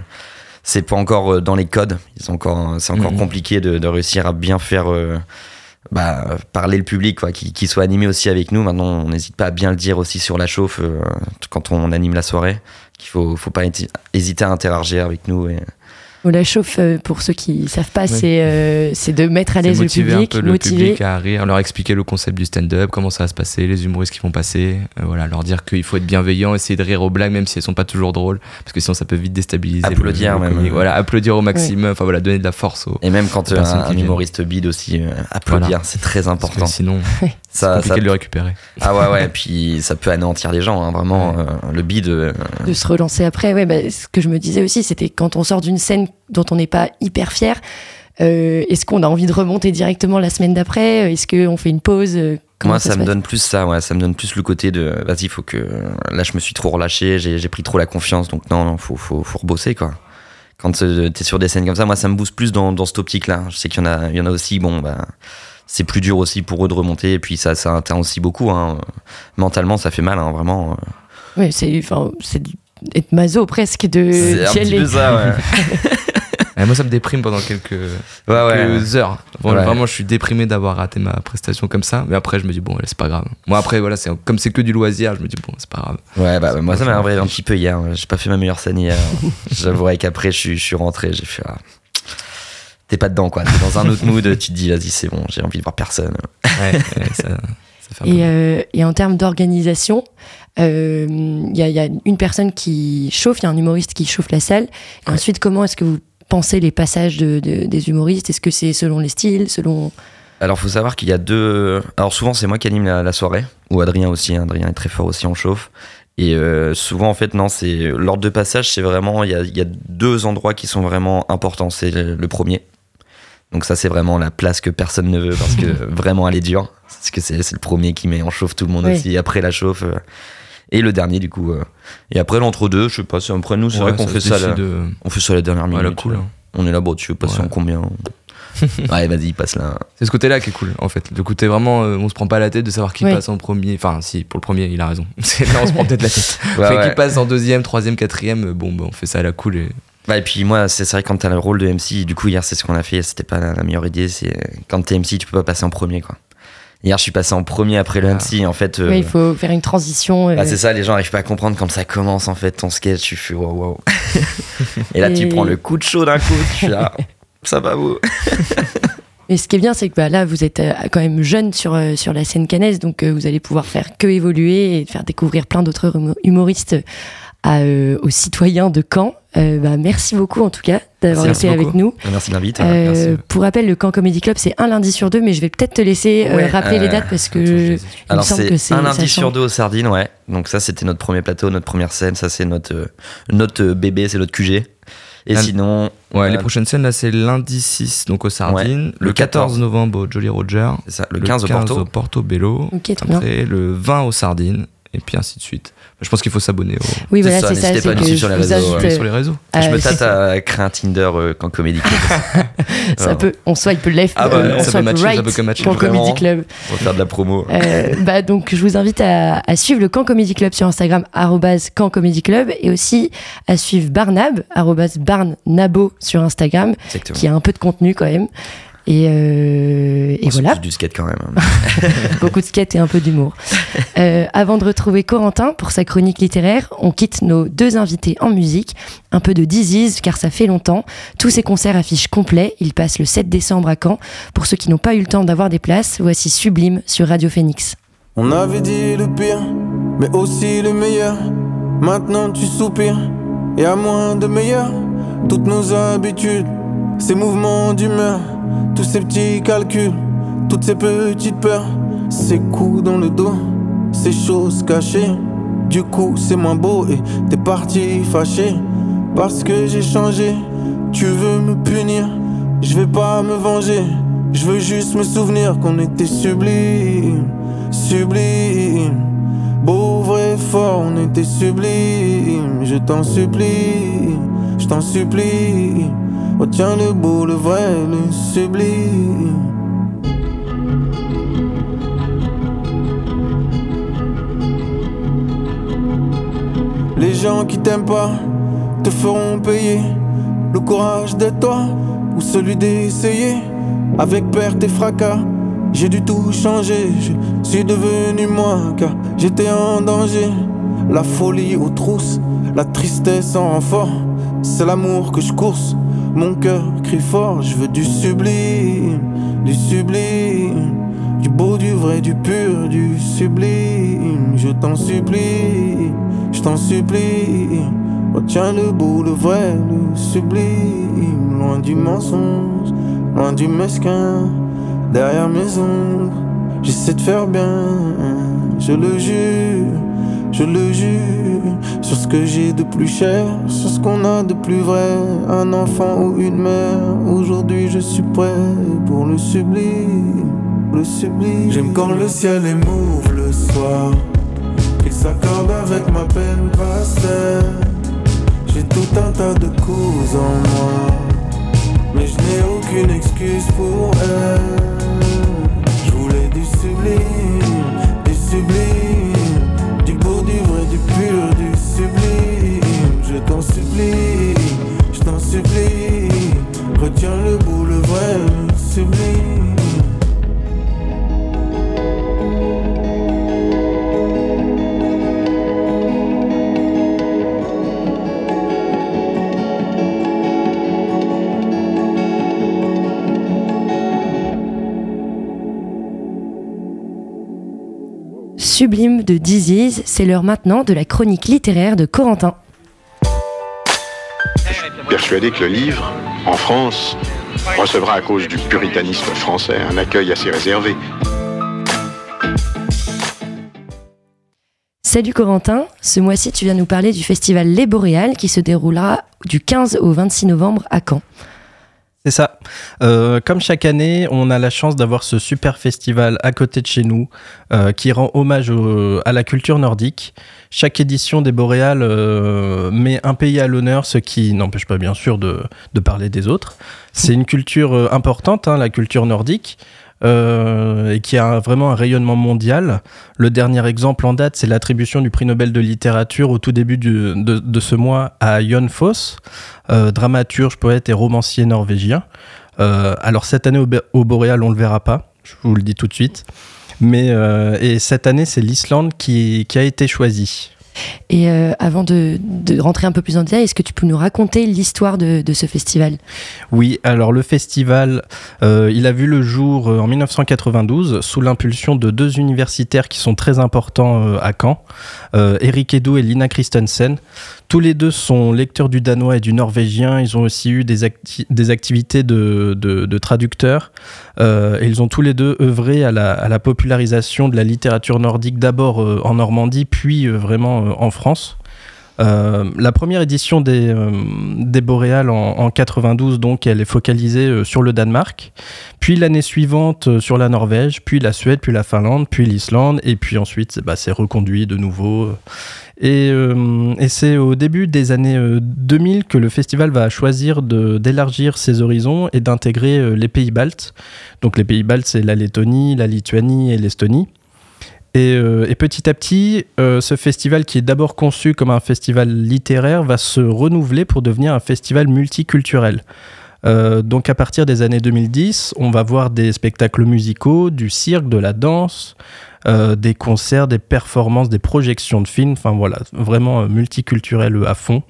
c'est pas encore dans les codes. Ils sont encore, c'est encore Mhm. compliqué de, de réussir à bien faire euh, bah, parler le public, quoi, qui, soit animé aussi avec nous. Maintenant, on n'hésite pas à bien le dire aussi sur la chauffe euh, quand on anime la soirée, qu'il faut, faut pas hésiter à interagir avec nous. La chauffe, euh, pour ceux qui ne savent pas, Ouais. c'est euh, c'est de mettre à l'aise le public, un peu le motiver. public à rire, leur expliquer le concept du stand-up, comment ça va se passer, les humoristes qui vont passer, euh, voilà, leur dire qu'il faut être bienveillant, essayer de rire aux blagues même si elles sont pas toujours drôles, parce que sinon ça peut vite déstabiliser. Applaudir le même. Voilà, applaudir au maximum, enfin voilà, donner de la force aux. Et même quand un, un humoriste bide aussi, euh, applaudir, Voilà. c'est très important. sinon, c'est Ça, compliqué ça- de le récupérer. Ah ouais, ouais, puis ça peut anéantir les gens, hein, vraiment. Ouais. euh, le bide, euh, de se relancer après. Ouais, bah, ce que je me disais aussi, c'était quand on sort d'une scène dont on n'est pas hyper fier, euh, est-ce qu'on a envie de remonter directement la semaine d'après Est-ce qu'on fait une pause Euh, Comment moi, ça me donne plus ça, ouais, ça me donne plus le côté de vas-y, faut que. Là, je me suis trop relâché, j'ai pris trop la confiance, donc non, non, faut, faut, faut rebosser, quoi. Quand euh, t'es sur des scènes comme ça, moi, ça me booste plus dans, dans cette optique-là. Je sais qu'il y, en a- il y en a aussi, bon, bah. C'est plus dur aussi pour eux de remonter, et puis ça, ça atteint aussi beaucoup. Hein. Mentalement, ça fait mal, hein, vraiment. Ouais, c'est enfin, c'est du- être maso presque de C'est un petit peu ça, ouais. Moi ça me déprime pendant quelques, ouais, ouais. quelques heures. Bon, Ouais. Vraiment, je suis déprimé d'avoir raté ma prestation comme ça, mais après je me dis bon, c'est pas grave. Moi après, voilà, c'est comme c'est que du loisir, je me dis bon, c'est pas grave. Ouais, bah, moi ça m'a m'en arrivé un petit peu hier. J'ai pas fait ma meilleure scène hier. J'avouerai qu'après je suis, je suis rentré, j'ai fait. ah, T'es pas dedans quoi, t'es dans un autre mood, tu te dis vas-y c'est bon, j'ai envie de voir personne. Ouais, ouais, ça, fait un Et, euh, et en termes d'organisation, euh, il y, a- il y a une personne qui chauffe, il y a un humoriste qui chauffe la salle. Et Ouais. ensuite, comment est-ce que vous pensez les passages de, de- des humoristes? Est-ce que c'est selon les styles, selon? Alors faut savoir qu'il y a deux. Alors souvent c'est moi qui anime la, la soirée, ou Adrien aussi, hein. Adrien est très fort aussi en chauffe. Et euh, souvent en fait non, c'est l'ordre de passage, c'est vraiment il y a, y a deux endroits qui sont vraiment importants. C'est le, le premier. Donc ça c'est vraiment la place que personne ne veut parce que vraiment elle est dure. Parce que c'est c'est le premier qui met en chauffe tout le monde Oui. aussi. Après la chauffe. Et le dernier du coup. euh. Et après l'entre-deux, je sais pas, c'est après nous, c'est Ouais, vrai qu'on fait ça. décide, euh, On fait ça à la dernière minute. Cool. hein. On est là, bon, tu veux passer Ouais. en combien Ouais, vas-y, passe là. C'est ce côté-là qui est cool, en fait. Le côté vraiment, euh, on se prend pas la tête de savoir qui Oui. passe en premier. Enfin, si, pour le premier, il a raison. C'est- Là, on se prend peut-être la tête. Ouais, qui passe en deuxième, troisième, quatrième, euh, bon, bah, on fait ça à la cool. Et... Bah, et puis moi, c'est c'est vrai, quand t'as le rôle de MC, du coup, hier, c'est ce qu'on a fait, c'était pas la, la meilleure idée. C'est quand t'es MC, tu peux pas passer en premier, quoi. Hier, je suis passé en premier après le Ah. MC, en fait. euh, il faut faire une transition. euh, bah, c'est ça, les gens arrivent pas à comprendre quand ça commence, en fait, ton sketch, tu fais wow, wow. et là, tu prends le coup de chaud d'un coup, tu fais ah, ça va vous. Mais ce qui est bien, c'est que bah, là, vous êtes euh, quand même jeune sur, euh, sur la scène canaise, donc euh, vous allez pouvoir faire que évoluer et faire découvrir plein d'autres humo- humoristes à, euh, aux citoyens de Caen. Euh, bah, merci beaucoup en tout cas d'avoir été avec nous. Merci de l'invite. Euh, pour rappel, le Caen Comedy Club, c'est un lundi sur deux, mais je vais peut-être te laisser euh, rappeler les dates parce que je il me Alors semble que c'est un lundi sur deux aux sardines, ouais. Donc ça c'était notre premier plateau, notre première scène, ça c'est notre notre bébé, c'est notre QG. Et Ah, sinon, Ouais, euh, les prochaines scènes, là, c'est lundi 6, donc aux Sardines. le le 14 14 novembre au Jolly Roger. ça, le 15 au Porto. au Porto Bello. Ok, trop bien. Après, le 20 aux Sardines. Et puis ainsi de suite. Je pense qu'il faut s'abonner au... Oui, voilà, c'est ça. n'hésitez C'est pas à nous sur les vous réseaux, ouais. euh, sur les réseaux. je me tâte à créer un Tinder euh, quand Comedy Club. ça peut, on swipe left, Ah bah, euh, on peut swipe matcher, right ça matcher, pour vraiment. Comedy Club. On va faire de la promo. Euh, bah, donc, je vous invite à, à suivre le Camp Comedy Club sur Instagram, Camp Comedy Club, et aussi à suivre Barnab, Barnabo sur Instagram, Exactement. qui a un peu de contenu quand même. Et, euh, et voilà, plus du skate quand même. hein. beaucoup de skate et un peu d'humour. Euh, avant de retrouver Corentin pour sa chronique littéraire, on quitte nos deux invités en musique. Un peu de Disease, car ça fait longtemps. Tous ces concerts affichent complets. Ils passent le 7 décembre à Caen. Pour ceux qui n'ont pas eu le temps d'avoir des places, voici Sublime sur Radio Phoenix. On avait dit le pire, mais aussi le meilleur. Maintenant tu soupires, et à moins de meilleur. Toutes nos habitudes, ces mouvements d'humeur, tous ces petits calculs, toutes ces petites peurs, ces coups dans le dos, ces choses cachées. Du coup, c'est moins beau et t'es parti fâché. Parce que j'ai changé, tu veux me punir, je vais pas me venger. Je veux juste me souvenir qu'on était sublime, sublime. Beau, vrai, fort, on était sublime. Je t'en supplie, je t'en supplie. Retiens le beau, le vrai, le sublime. Les gens qui t'aiment pas te feront payer le courage d'être toi ou celui d'essayer. Avec perte et fracas, j'ai dû tout changer. Je suis devenu moi car j'étais en danger. La folie aux trousses, la tristesse en renfort. C'est l'amour que je course. Mon cœur crie fort, je veux du sublime, du sublime, du beau, du vrai, du pur, du sublime. Je t'en supplie, je t'en supplie. Retiens le beau, le vrai, le sublime. Loin du mensonge, loin du mesquin. Derrière mes ombres, j'essaie de faire bien. Je le jure, je le jure. Sur ce que j'ai de plus cher, sur ce qu'on a de plus vrai. Un enfant ou une mère. Aujourd'hui, je suis prêt pour le sublime, le sublime. J'aime quand le ciel émouve le soir. Il s'accorde avec ma peine passée. J'ai tout un tas de causes en moi. Mais je n'ai aucune excuse pour elle. Je voulais du sublime, Le beau, le vrai, sublime. Sublime de Disease, c'est l'heure maintenant de la chronique littéraire de Corentin. Persuadé que le livre, en France, recevra à cause du puritanisme français un accueil assez réservé. Salut Corentin, ce mois-ci tu viens nous parler du festival Les Boréales qui se déroulera du 15 au 26 novembre à Caen. C'est ça. Euh, comme chaque année, on a la chance d'avoir ce super festival à côté de chez nous euh, qui rend hommage à la culture nordique. Chaque édition des Boréales euh, met un pays à l'honneur, ce qui n'empêche pas bien sûr de, parler des autres. C'est une culture importante, hein, la culture nordique. Euh, et qui a vraiment un rayonnement mondial. Le dernier exemple en date, c'est l'attribution du prix Nobel de littérature au tout début de, de ce mois à Jon Foss, euh, dramaturge, poète et romancier norvégien. Euh, alors cette année au, au Boréal, on le verra pas, je vous le dis tout de suite. Mais et cette année, c'est l'Islande qui, qui a été choisie. Et euh, avant de, rentrer un peu plus en détail, est-ce que tu peux nous raconter l'histoire de, ce festival? Oui, alors le festival, euh, il a vu le jour euh, en 1992 sous l'impulsion de deux universitaires qui sont très importants à Caen, Eric Edu et Lina Christensen. Tous les deux sont lecteurs du danois et du norvégien. Ils ont aussi eu des, acti- des activités de, traducteurs. Et ils ont tous les deux œuvré à la, popularisation de la littérature nordique, d'abord en Normandie, puis vraiment en France. Euh, la première édition des, euh, des Boréales en, en 92, donc, elle est focalisée euh, sur le Danemark. Puis l'année suivante euh, sur la Norvège, puis la Suède, puis la Finlande, puis l'Islande. Et puis ensuite, bah, c'est reconduit de nouveau. Et, euh, c'est au début des années euh, 2000 que le festival va choisir d'élargir ses horizons et d'intégrer euh, les pays baltes. Donc les pays baltes, c'est la Lettonie, la Lituanie et l'Estonie. Et, euh, et petit à petit, euh, ce festival qui est d'abord conçu comme un festival littéraire va se renouveler pour devenir un festival multiculturel. Euh, donc à partir des années 2010, on va voir des spectacles musicaux, du cirque, de la danse, des concerts, des performances, des projections de films, enfin voilà, vraiment multiculturel à fond.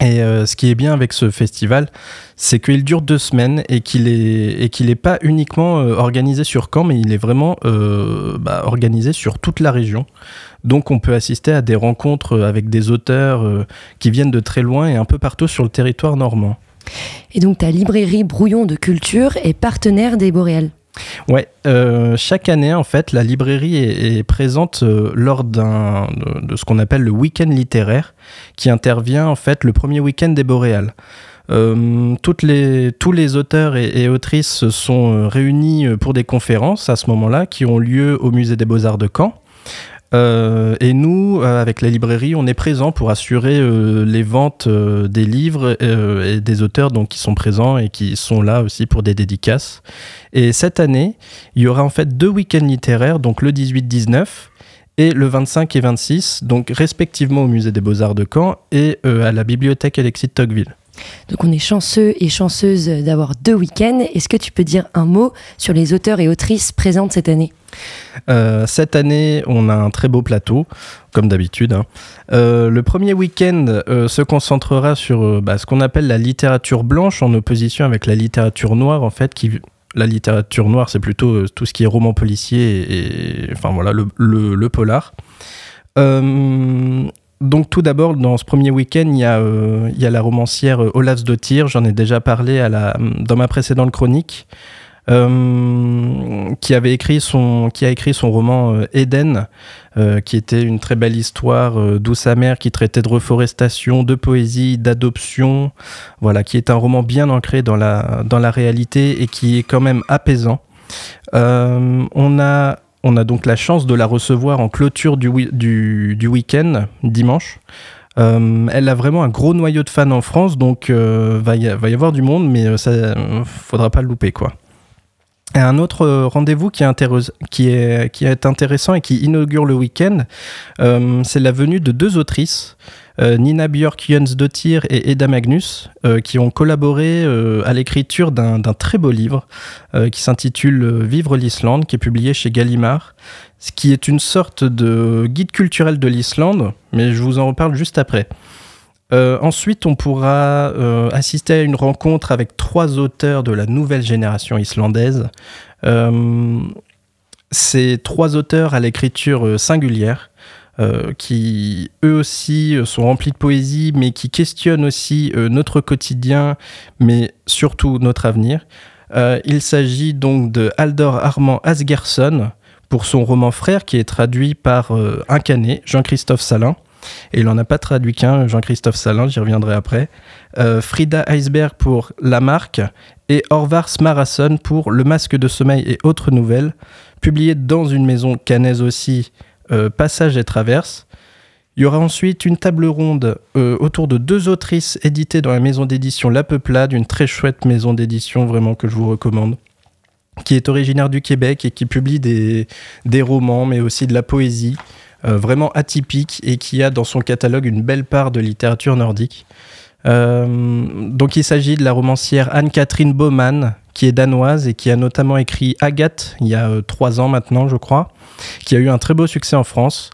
Et euh, ce qui est bien avec ce festival, c'est qu'il dure deux semaines et qu'il est pas uniquement euh, organisé sur Caen, mais il est vraiment euh, bah, organisé sur toute la région. Donc on peut assister à des rencontres avec des auteurs qui viennent de très loin et un peu partout sur le territoire normand. Et donc ta librairie Brouillon de Culture est partenaire des Boréales. Ouais, euh, chaque année en fait, la librairie est, présente euh, lors d'un de, ce qu'on appelle le week-end littéraire, qui intervient en fait le premier week-end des Boréales. Euh, tous les auteurs et, autrices sont réunis pour des conférences à ce moment-là qui ont lieu au Musée des Beaux-Arts de Caen. Euh, et nous, euh, avec la librairie, on est présents pour assurer euh, les ventes des livres et des auteurs donc, qui sont présents et qui sont là aussi pour des dédicaces. Et cette année, il y aura en fait deux week-ends littéraires, donc le 18-19 et le 25 et 26, donc respectivement au Musée des Beaux-Arts de Caen et à la bibliothèque Alexis de Tocqueville. Donc on est chanceux et chanceuse d'avoir deux week-ends. Est-ce que tu peux dire un mot sur les auteurs et autrices présentes cette année? Euh, cette année, on a un très beau plateau, comme d'habitude. hein. Euh, le premier week-end euh, se concentrera sur bah, ce qu'on appelle la littérature blanche en opposition avec la littérature noire, en fait, qui la littérature noire, c'est plutôt tout ce qui est roman policier et, et- enfin voilà le, le- le polar. Euh, donc tout d'abord, dans ce premier week-end, il y, a, euh, y a la romancière euh, Olaf Dottir, j'en ai déjà parlé dans ma précédente chronique, euh, qui, avait écrit son, qui a écrit son roman euh, euh, qui était une très belle histoire douce amère, qui traitait de reforestation, de poésie, d'adoption, voilà, qui est un roman bien ancré dans la, dans la réalité et qui est quand même apaisant. On a on a donc la chance de la recevoir en clôture du, du, week-end, dimanche. Euh, elle a vraiment un gros noyau de fans en France, donc euh, va, y, y avoir du monde, mais euh, ça euh, faudra pas le louper quoi. Et un autre euh, rendez-vous qui est, intéressant et qui inaugure le week-end, c'est la venue de deux autrices, Nina Björk Jönsdottir et Eda Magnus, euh, qui ont collaboré euh, à l'écriture d'un très beau livre euh, qui s'intitule euh, Vivre l'Islande, qui est publié chez Gallimard, ce qui est une sorte de guide culturel de l'Islande, mais je vous en reparle juste après. Euh, ensuite, on pourra euh, assister à une rencontre avec trois auteurs de la nouvelle génération islandaise. Euh, ces trois auteurs à l'écriture euh, singulière, euh, qui eux aussi euh, sont remplis de poésie, mais qui questionnent aussi euh, notre quotidien, mais surtout notre avenir. Il s'agit donc de Aldor Armand Asgerson pour son roman Frère, qui est traduit par un canet, Jean-Christophe Salin. Et il n'en a pas traduit qu'un, Jean-Christophe Salin, j'y reviendrai après. Frida Iceberg pour La Marque et Orvar Smarason pour Le Masque de Sommeil et autres nouvelles, publié dans une maison canaise aussi, euh, Passage et Traverse. Il y aura ensuite une table ronde euh, autour de deux autrices éditées dans la maison d'édition La Peuplade, une très chouette maison d'édition vraiment que je vous recommande, qui est originaire du Québec et qui publie des, des romans mais aussi de la poésie, euh, vraiment atypique et qui a dans son catalogue une belle part de littérature nordique. Euh, donc il s'agit de la romancière Anne-Catherine Baumann, qui est danoise et qui a notamment écrit Agathe il y a euh, trois ans maintenant, je crois, qui a eu un très beau succès en France.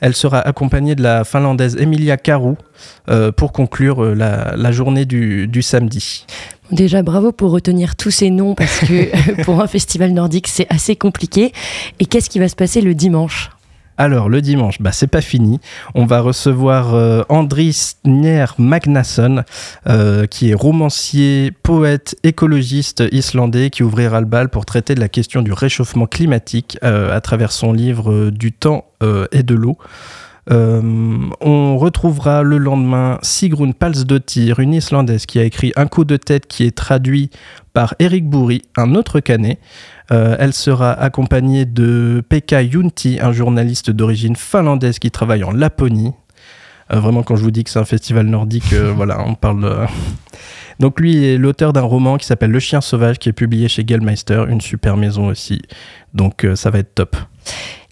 Elle sera accompagnée de la finlandaise Emilia Karu euh, pour conclure euh, la, la journée du, du samedi. Déjà, bravo pour retenir tous ces noms parce que pour un festival nordique, c'est assez compliqué. Et qu'est-ce qui va se passer le dimanche? Alors, le dimanche, bah, c'est pas fini. On va recevoir euh, Andris Magnasson, euh, qui est romancier, poète, écologiste islandais, qui ouvrira le bal pour traiter de la question du réchauffement climatique euh, à travers son livre euh, Du temps et de l'eau. On retrouvera le lendemain Sigrun Palsdottir, une Islandaise qui a écrit Un coup de tête qui est traduit par Eric Bourri, un autre canet. Euh, elle sera accompagnée de Pekka Junti, un journaliste d'origine finlandaise qui travaille en Laponie. Euh, vraiment, quand je vous dis que c'est un festival nordique, euh, voilà, on parle de... Donc lui est l'auteur d'un roman qui s'appelle Le chien sauvage, qui est publié chez Gellmeister, une super maison aussi. Donc euh, ça va être top.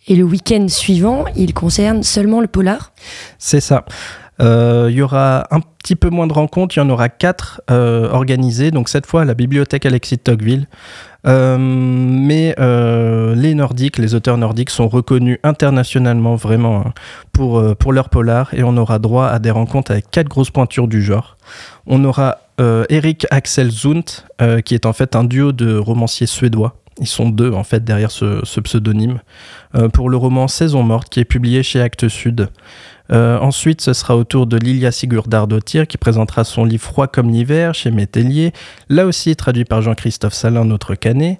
Et le week-end suivant, il concerne seulement le polar? C'est ça. Euh, Il y aura un petit peu moins de rencontres, il y en aura quatre euh, organisées, donc cette fois à la bibliothèque Alexis de Tocqueville. Euh, mais euh, les Nordiques, les auteurs nordiques sont reconnus internationalement vraiment hein, pour, euh, pour leur polar et on aura droit à des rencontres avec quatre grosses pointures du genre. On aura Eric Axel euh, qui est en fait un duo de romanciers suédois. Ils sont deux en fait derrière ce, pseudonyme. Pour le roman Saison morte qui est publié chez Actes Sud. Euh, ensuite, ce sera au tour de Lilia Sigurdardottir qui présentera son livre Froid comme l'hiver chez Métellier, là aussi traduit par Jean-Christophe Salin, notre canet.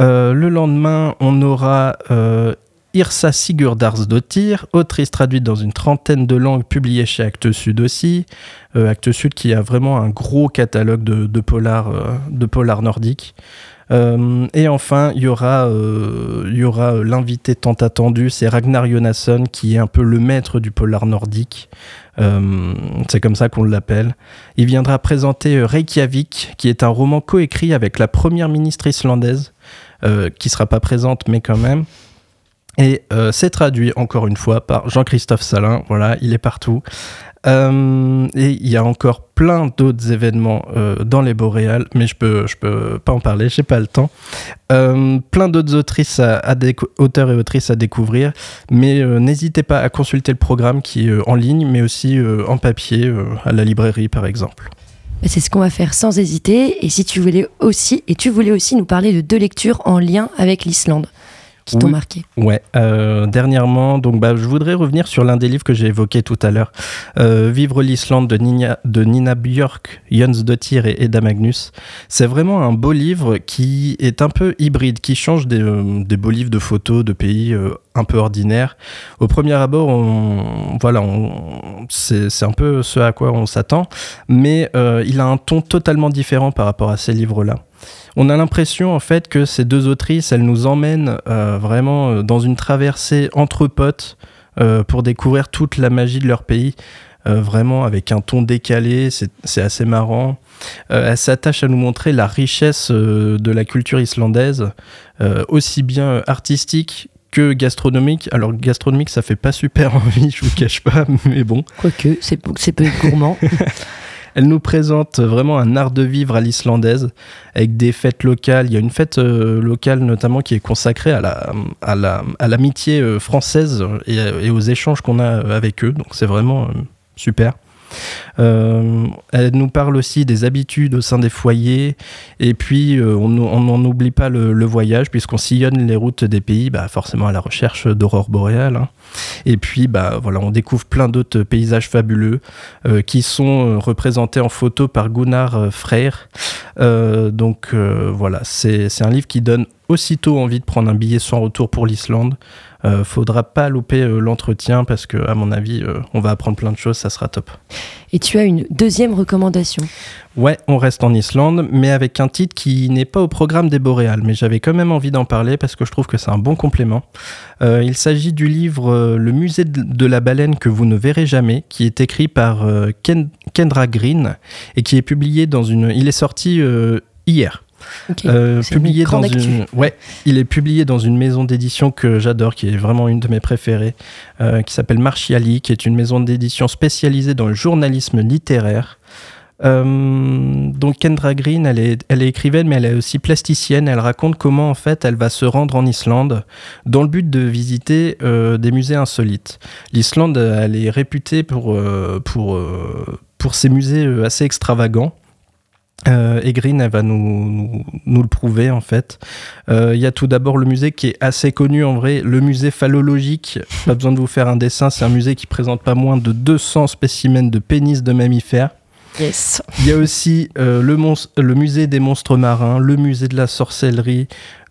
Euh, le lendemain, on aura euh, Irsa Sigurdarsdottir, autrice traduite dans une trentaine de langues, publiée chez Actes Sud aussi. Euh, Actes Sud qui a vraiment un gros catalogue de, de polar, euh, de polar nordique. Euh, et enfin, il y aura, euh, aura euh, l'invité tant attendu, c'est Ragnar Jonasson, qui est un peu le maître du polar nordique. C'est comme ça qu'on l'appelle. Il viendra présenter Reykjavik, qui est un roman coécrit avec la première ministre islandaise, qui sera pas présente, mais quand même. Et c'est traduit encore une fois par Jean-Christophe Salin. Voilà, il est partout. Euh, et il y a encore plein d'autres événements euh, dans les boréales, mais je peux, je peux pas en parler, j'ai pas le temps. Euh, plein d'autres autrices auteurs et autrices à découvrir, mais n'hésitez pas à consulter le programme qui est en ligne, mais aussi en papier à la librairie par exemple. C'est ce qu'on va faire sans hésiter. Et si tu voulais aussi, et tu voulais aussi nous parler de deux lectures en lien avec l'Islande qui t'ont Oui. marqué. Ouais, euh, dernièrement, donc bah, je voudrais revenir sur l'un des livres que j'ai évoqué tout à l'heure, euh, Vivre l'Islande de Nina, de Nina Björk, Jonsdottir et Eda Magnus. C'est vraiment un beau livre qui est un peu hybride, qui change des, euh, des beaux livres de photos de pays un peu ordinaires. Au premier abord, on, voilà, on, c'est un peu ce à quoi on s'attend, mais il a un ton totalement différent par rapport à ces livres-là. On a l'impression en fait que ces deux autrices, elles nous emmènent euh, vraiment euh, dans une traversée entre potes euh, pour découvrir toute la magie de leur pays, euh, vraiment avec un ton décalé, c'est assez marrant. Euh, elles s'attachent à nous montrer la richesse euh, de la culture islandaise, euh, aussi bien artistique que gastronomique. Alors gastronomique, ça fait pas super envie, je vous cache pas, mais bon. Quoique, c'est peu gourmand. Elle nous présente vraiment un art de vivre à l'islandaise, avec des fêtes locales. Il y a une fête euh, locale notamment qui est consacrée à la à la à l'amitié euh, française et, et aux échanges qu'on a avec eux. Donc c'est vraiment euh, super. Euh, elle nous parle aussi des habitudes au sein des foyers et puis euh, on oublie pas le, le voyage puisqu'on sillonne les routes des pays bah, forcément à la recherche d'aurore boréale hein. Et puis bah voilà on découvre plein d'autres paysages fabuleux euh, qui sont euh, représentés en photo par Gunnar euh, Freyr. Donc voilà c'est un livre qui donne aussitôt envie de prendre un billet sans retour pour l'Islande. Euh, faudra pas louper l'entretien parce que à mon avis on va apprendre plein de choses ça sera top. Et tu as une deuxième recommandation? Ouais, on reste en Islande, mais avec un titre qui n'est pas au programme des Boréales. Mais j'avais quand même envie d'en parler parce que je trouve que c'est un bon complément. Euh, il s'agit du livre euh, Le musée de la baleine que vous ne verrez jamais, qui est écrit par euh, Ken- Kendra Green et qui est publié dans une. Il est sorti hier. Ok. Euh, publié dans actu. une ouais il est publié dans une maison d'édition que j'adore qui est vraiment une de mes préférées euh, qui s'appelle Marchiali qui est une maison d'édition spécialisée dans le journalisme littéraire euh, donc Kendra Green, elle est, elle est écrivaine, mais elle est aussi plasticienne. Elle raconte comment en fait elle va se rendre en Islande dans le but de visiter euh, des musées insolites. L'Islande, elle est réputée pour euh, pour pour ses musées assez extravagants. Et Green, elle va nous, nous, le prouver en fait. Il y a tout d'abord le musée qui est assez connu en vrai, le musée phallologique. Pas besoin de vous faire un dessin, c'est un musée qui présente pas moins de 200 spécimens de pénis de mammifères. Yes. Il y a aussi euh, le, musée des monstres marins, le musée de la sorcellerie,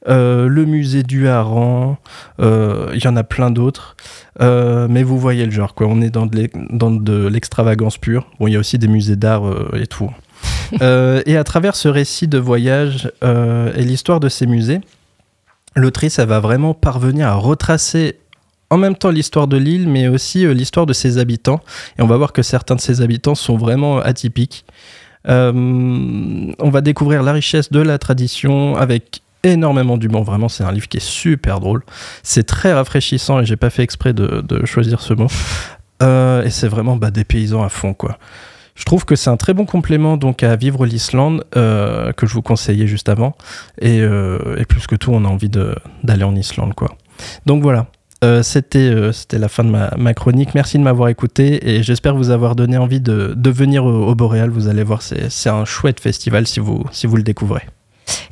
euh, le musée du hareng, euh, il y en a plein d'autres. Mais vous voyez le genre, quoi. On est dans de l'extravagance pure. Bon, il y a aussi des musées d'art et tout. Euh, et à travers ce récit de voyage et l'histoire de ces musées, l'autrice, elle va vraiment parvenir à retracer en même temps l'histoire de l'île, mais aussi euh, l'histoire de ses habitants. Et on va voir que certains de ses habitants sont vraiment atypiques. Euh, on va découvrir la richesse de la tradition avec énormément d'humour. Vraiment, c'est un livre qui est super drôle. C'est très rafraîchissant et j'ai pas fait exprès de, choisir ce mot. Euh, et c'est vraiment bah, des paysans à fond, quoi. Je trouve que c'est un très bon complément donc à Vivre l'Islande que je vous conseillais juste avant. Et, et plus que tout, on a envie d'aller en Islande, quoi. Donc voilà. Euh, c'était euh, c'était la fin de ma, chronique. Merci de m'avoir écouté et j'espère vous avoir donné envie de, de venir au, au Boréal. Vous allez voir, c'est un chouette festival si vous, si vous le découvrez.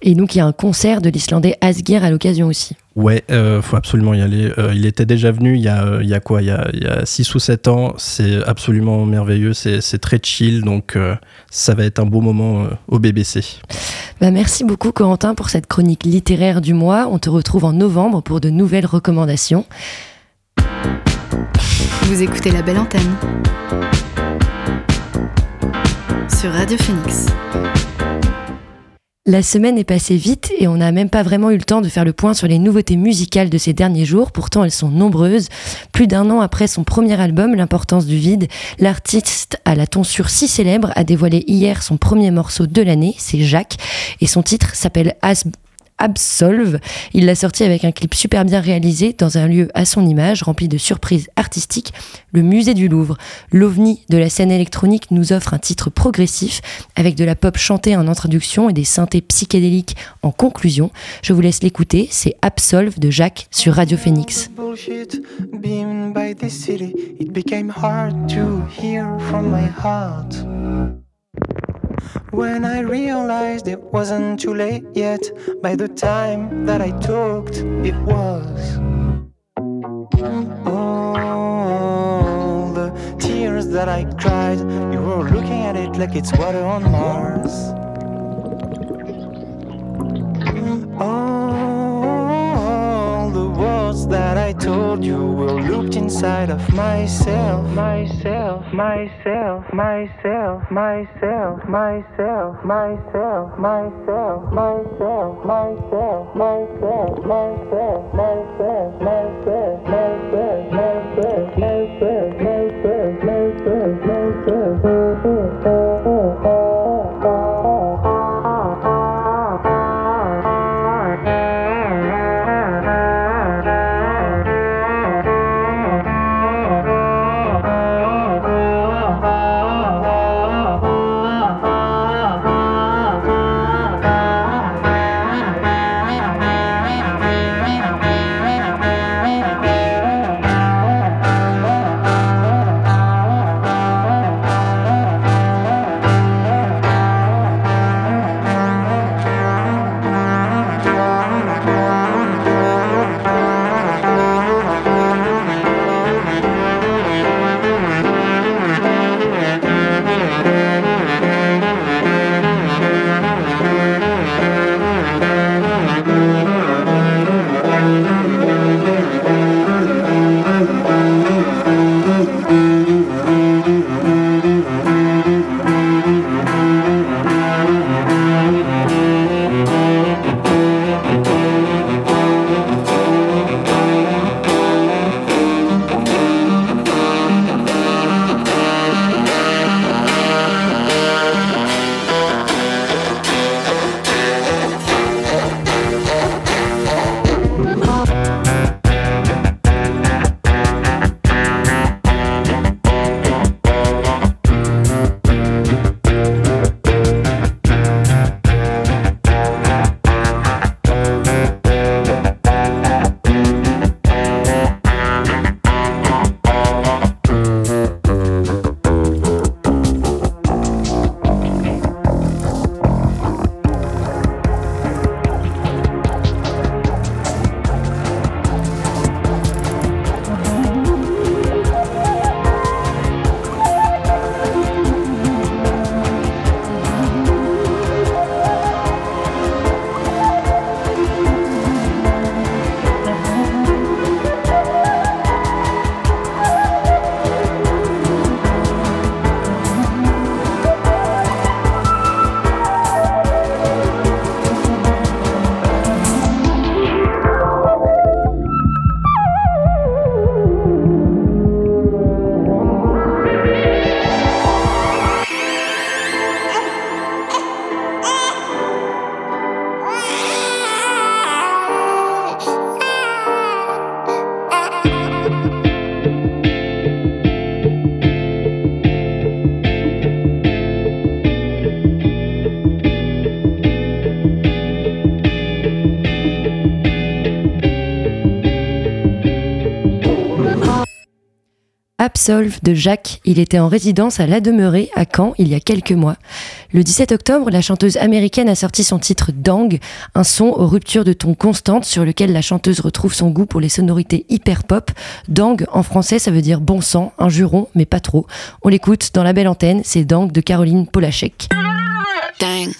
Et donc, il y a un concert de l'Islandais Asgir à l'occasion aussi. Ouais, euh, faut absolument y aller. Euh, il était déjà venu il y a, euh, il y a quoi? Il y a, il y a 6 ou 7 ans. C'est absolument merveilleux. C'est c'est très chill. Donc, euh, ça va être un beau moment euh, au BBC. Bah, merci beaucoup Corentin pour cette chronique littéraire du mois. On te retrouve en novembre pour de nouvelles recommandations. Vous écoutez la belle antenne sur Radio Phoenix. La semaine est passée vite et on n'a même pas vraiment eu le temps de faire le point sur les nouveautés musicales de ces derniers jours. Pourtant, elles sont nombreuses. Plus d'un an après son premier album, L'importance du vide, l'artiste à la tonsure si célèbre a dévoilé hier son premier morceau de l'année, c'est Jacques, et son titre s'appelle As Absolve. Il l'a sorti avec un clip super bien réalisé dans un lieu à son image, rempli de surprises artistiques, le musée du Louvre. L'ovni de la scène électronique nous offre un titre progressif avec de la pop chantée en introduction et des synthés psychédéliques en conclusion. Je vous laisse l'écouter, c'est Absolve de Jacques sur Radio Phoenix. When i realized it wasn't too late yet by the time that i talked it was all the tears that i cried. You were looking at it like it's water on mars inside of myself, myself, myself, myself, myself, myself, myself, myself, myself, myself, myself, myself, myself, myself, myself, myself, myself, myself, myself, Absolve de Jacques. Il était en résidence à La Demeurée à Caen il y a quelques mois. Le 17 octobre, la chanteuse américaine a sorti son titre Dang, un son aux ruptures de ton constantes sur lequel la chanteuse retrouve son goût pour les sonorités hyper pop. Dang en français ça veut dire bon sang, un juron mais pas trop. On l'écoute dans la belle antenne, c'est Dang de Caroline Polachek. Dang.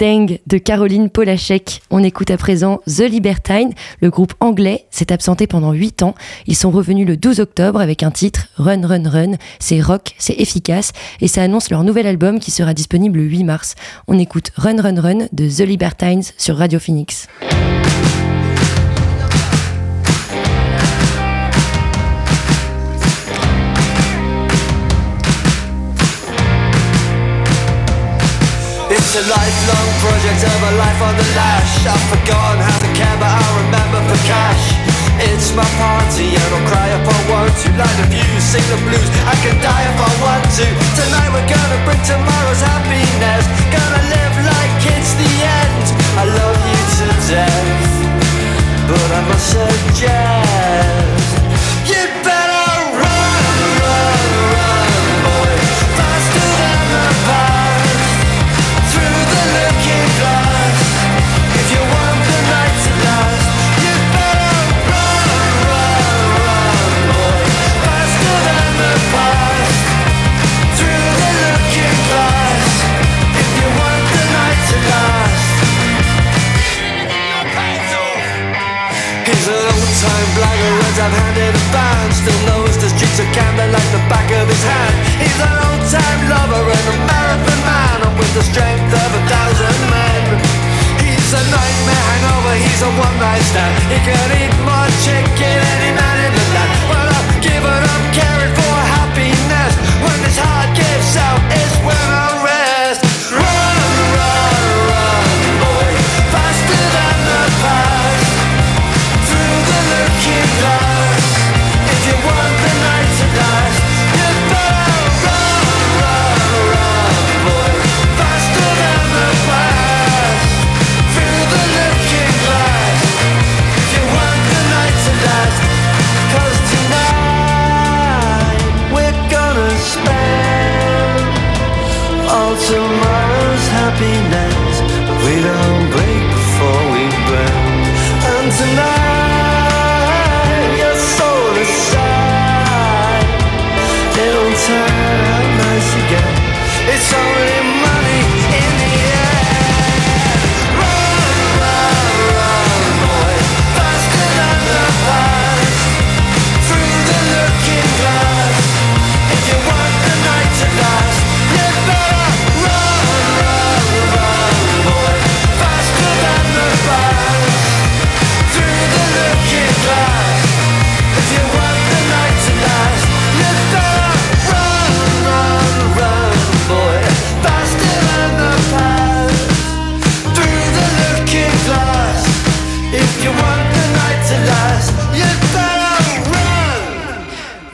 De Caroline Polachek. On écoute à présent The Libertine. Le groupe anglais s'est absenté pendant 8 ans. Ils sont revenus le 12 octobre avec un titre Run Run Run. C'est rock, c'est efficace et ça annonce leur nouvel album qui sera disponible le 8 mars. On écoute Run Run Run de The Libertines sur Radio Phoenix. It's a lifelong project of a life on the lash. I've forgotten how to care but I'll remember for cash. It's my party and I'll cry if I want to. Light the views, sing the blues, I can die if I want to. Tonight we're gonna bring tomorrow's happiness. Gonna live like it's the end. I love you to death But I must suggest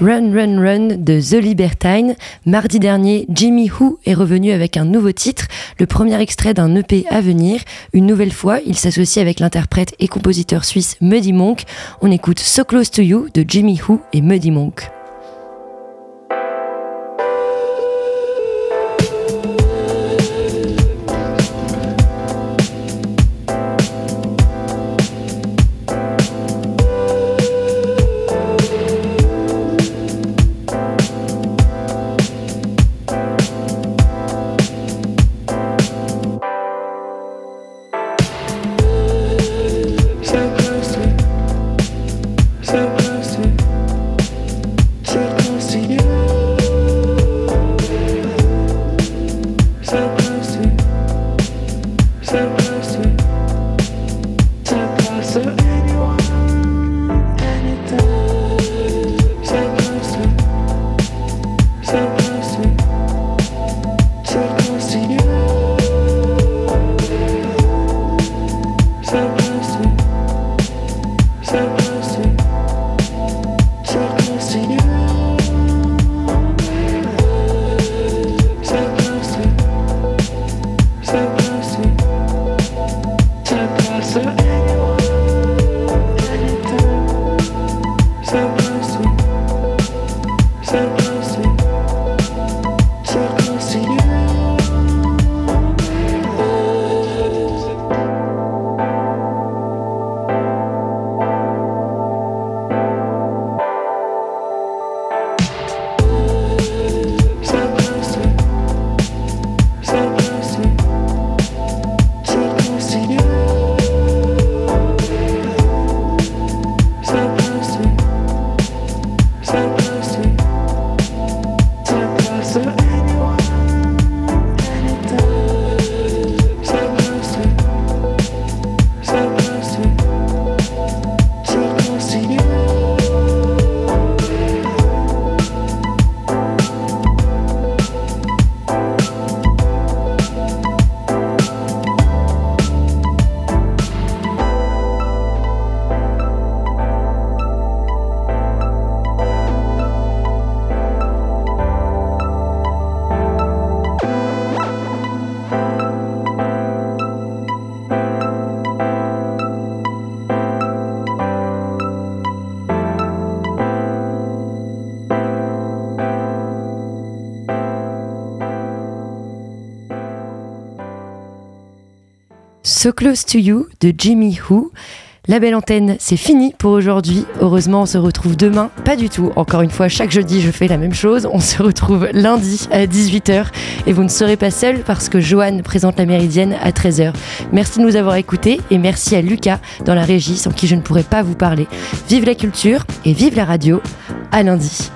Run Run Run de The Libertine. Mardi dernier, Jimmy Who est revenu avec un nouveau titre, le premier extrait d'un EP à venir. Une nouvelle fois, il s'associe avec l'interprète et compositeur suisse Muddy Monk. On écoute So Close to You de Jimmy Who et Muddy Monk. So Close to You de Jimmy Who. La belle antenne, c'est fini pour aujourd'hui. Heureusement, on se retrouve demain. Pas du tout. Encore une fois, chaque jeudi, je fais la même chose. On se retrouve lundi à 18h. Et vous ne serez pas seul parce que Joanne présente la méridienne à 13h. Merci de nous avoir écoutés et merci à Lucas dans la régie sans qui je ne pourrais pas vous parler. Vive la culture et vive la radio. À lundi.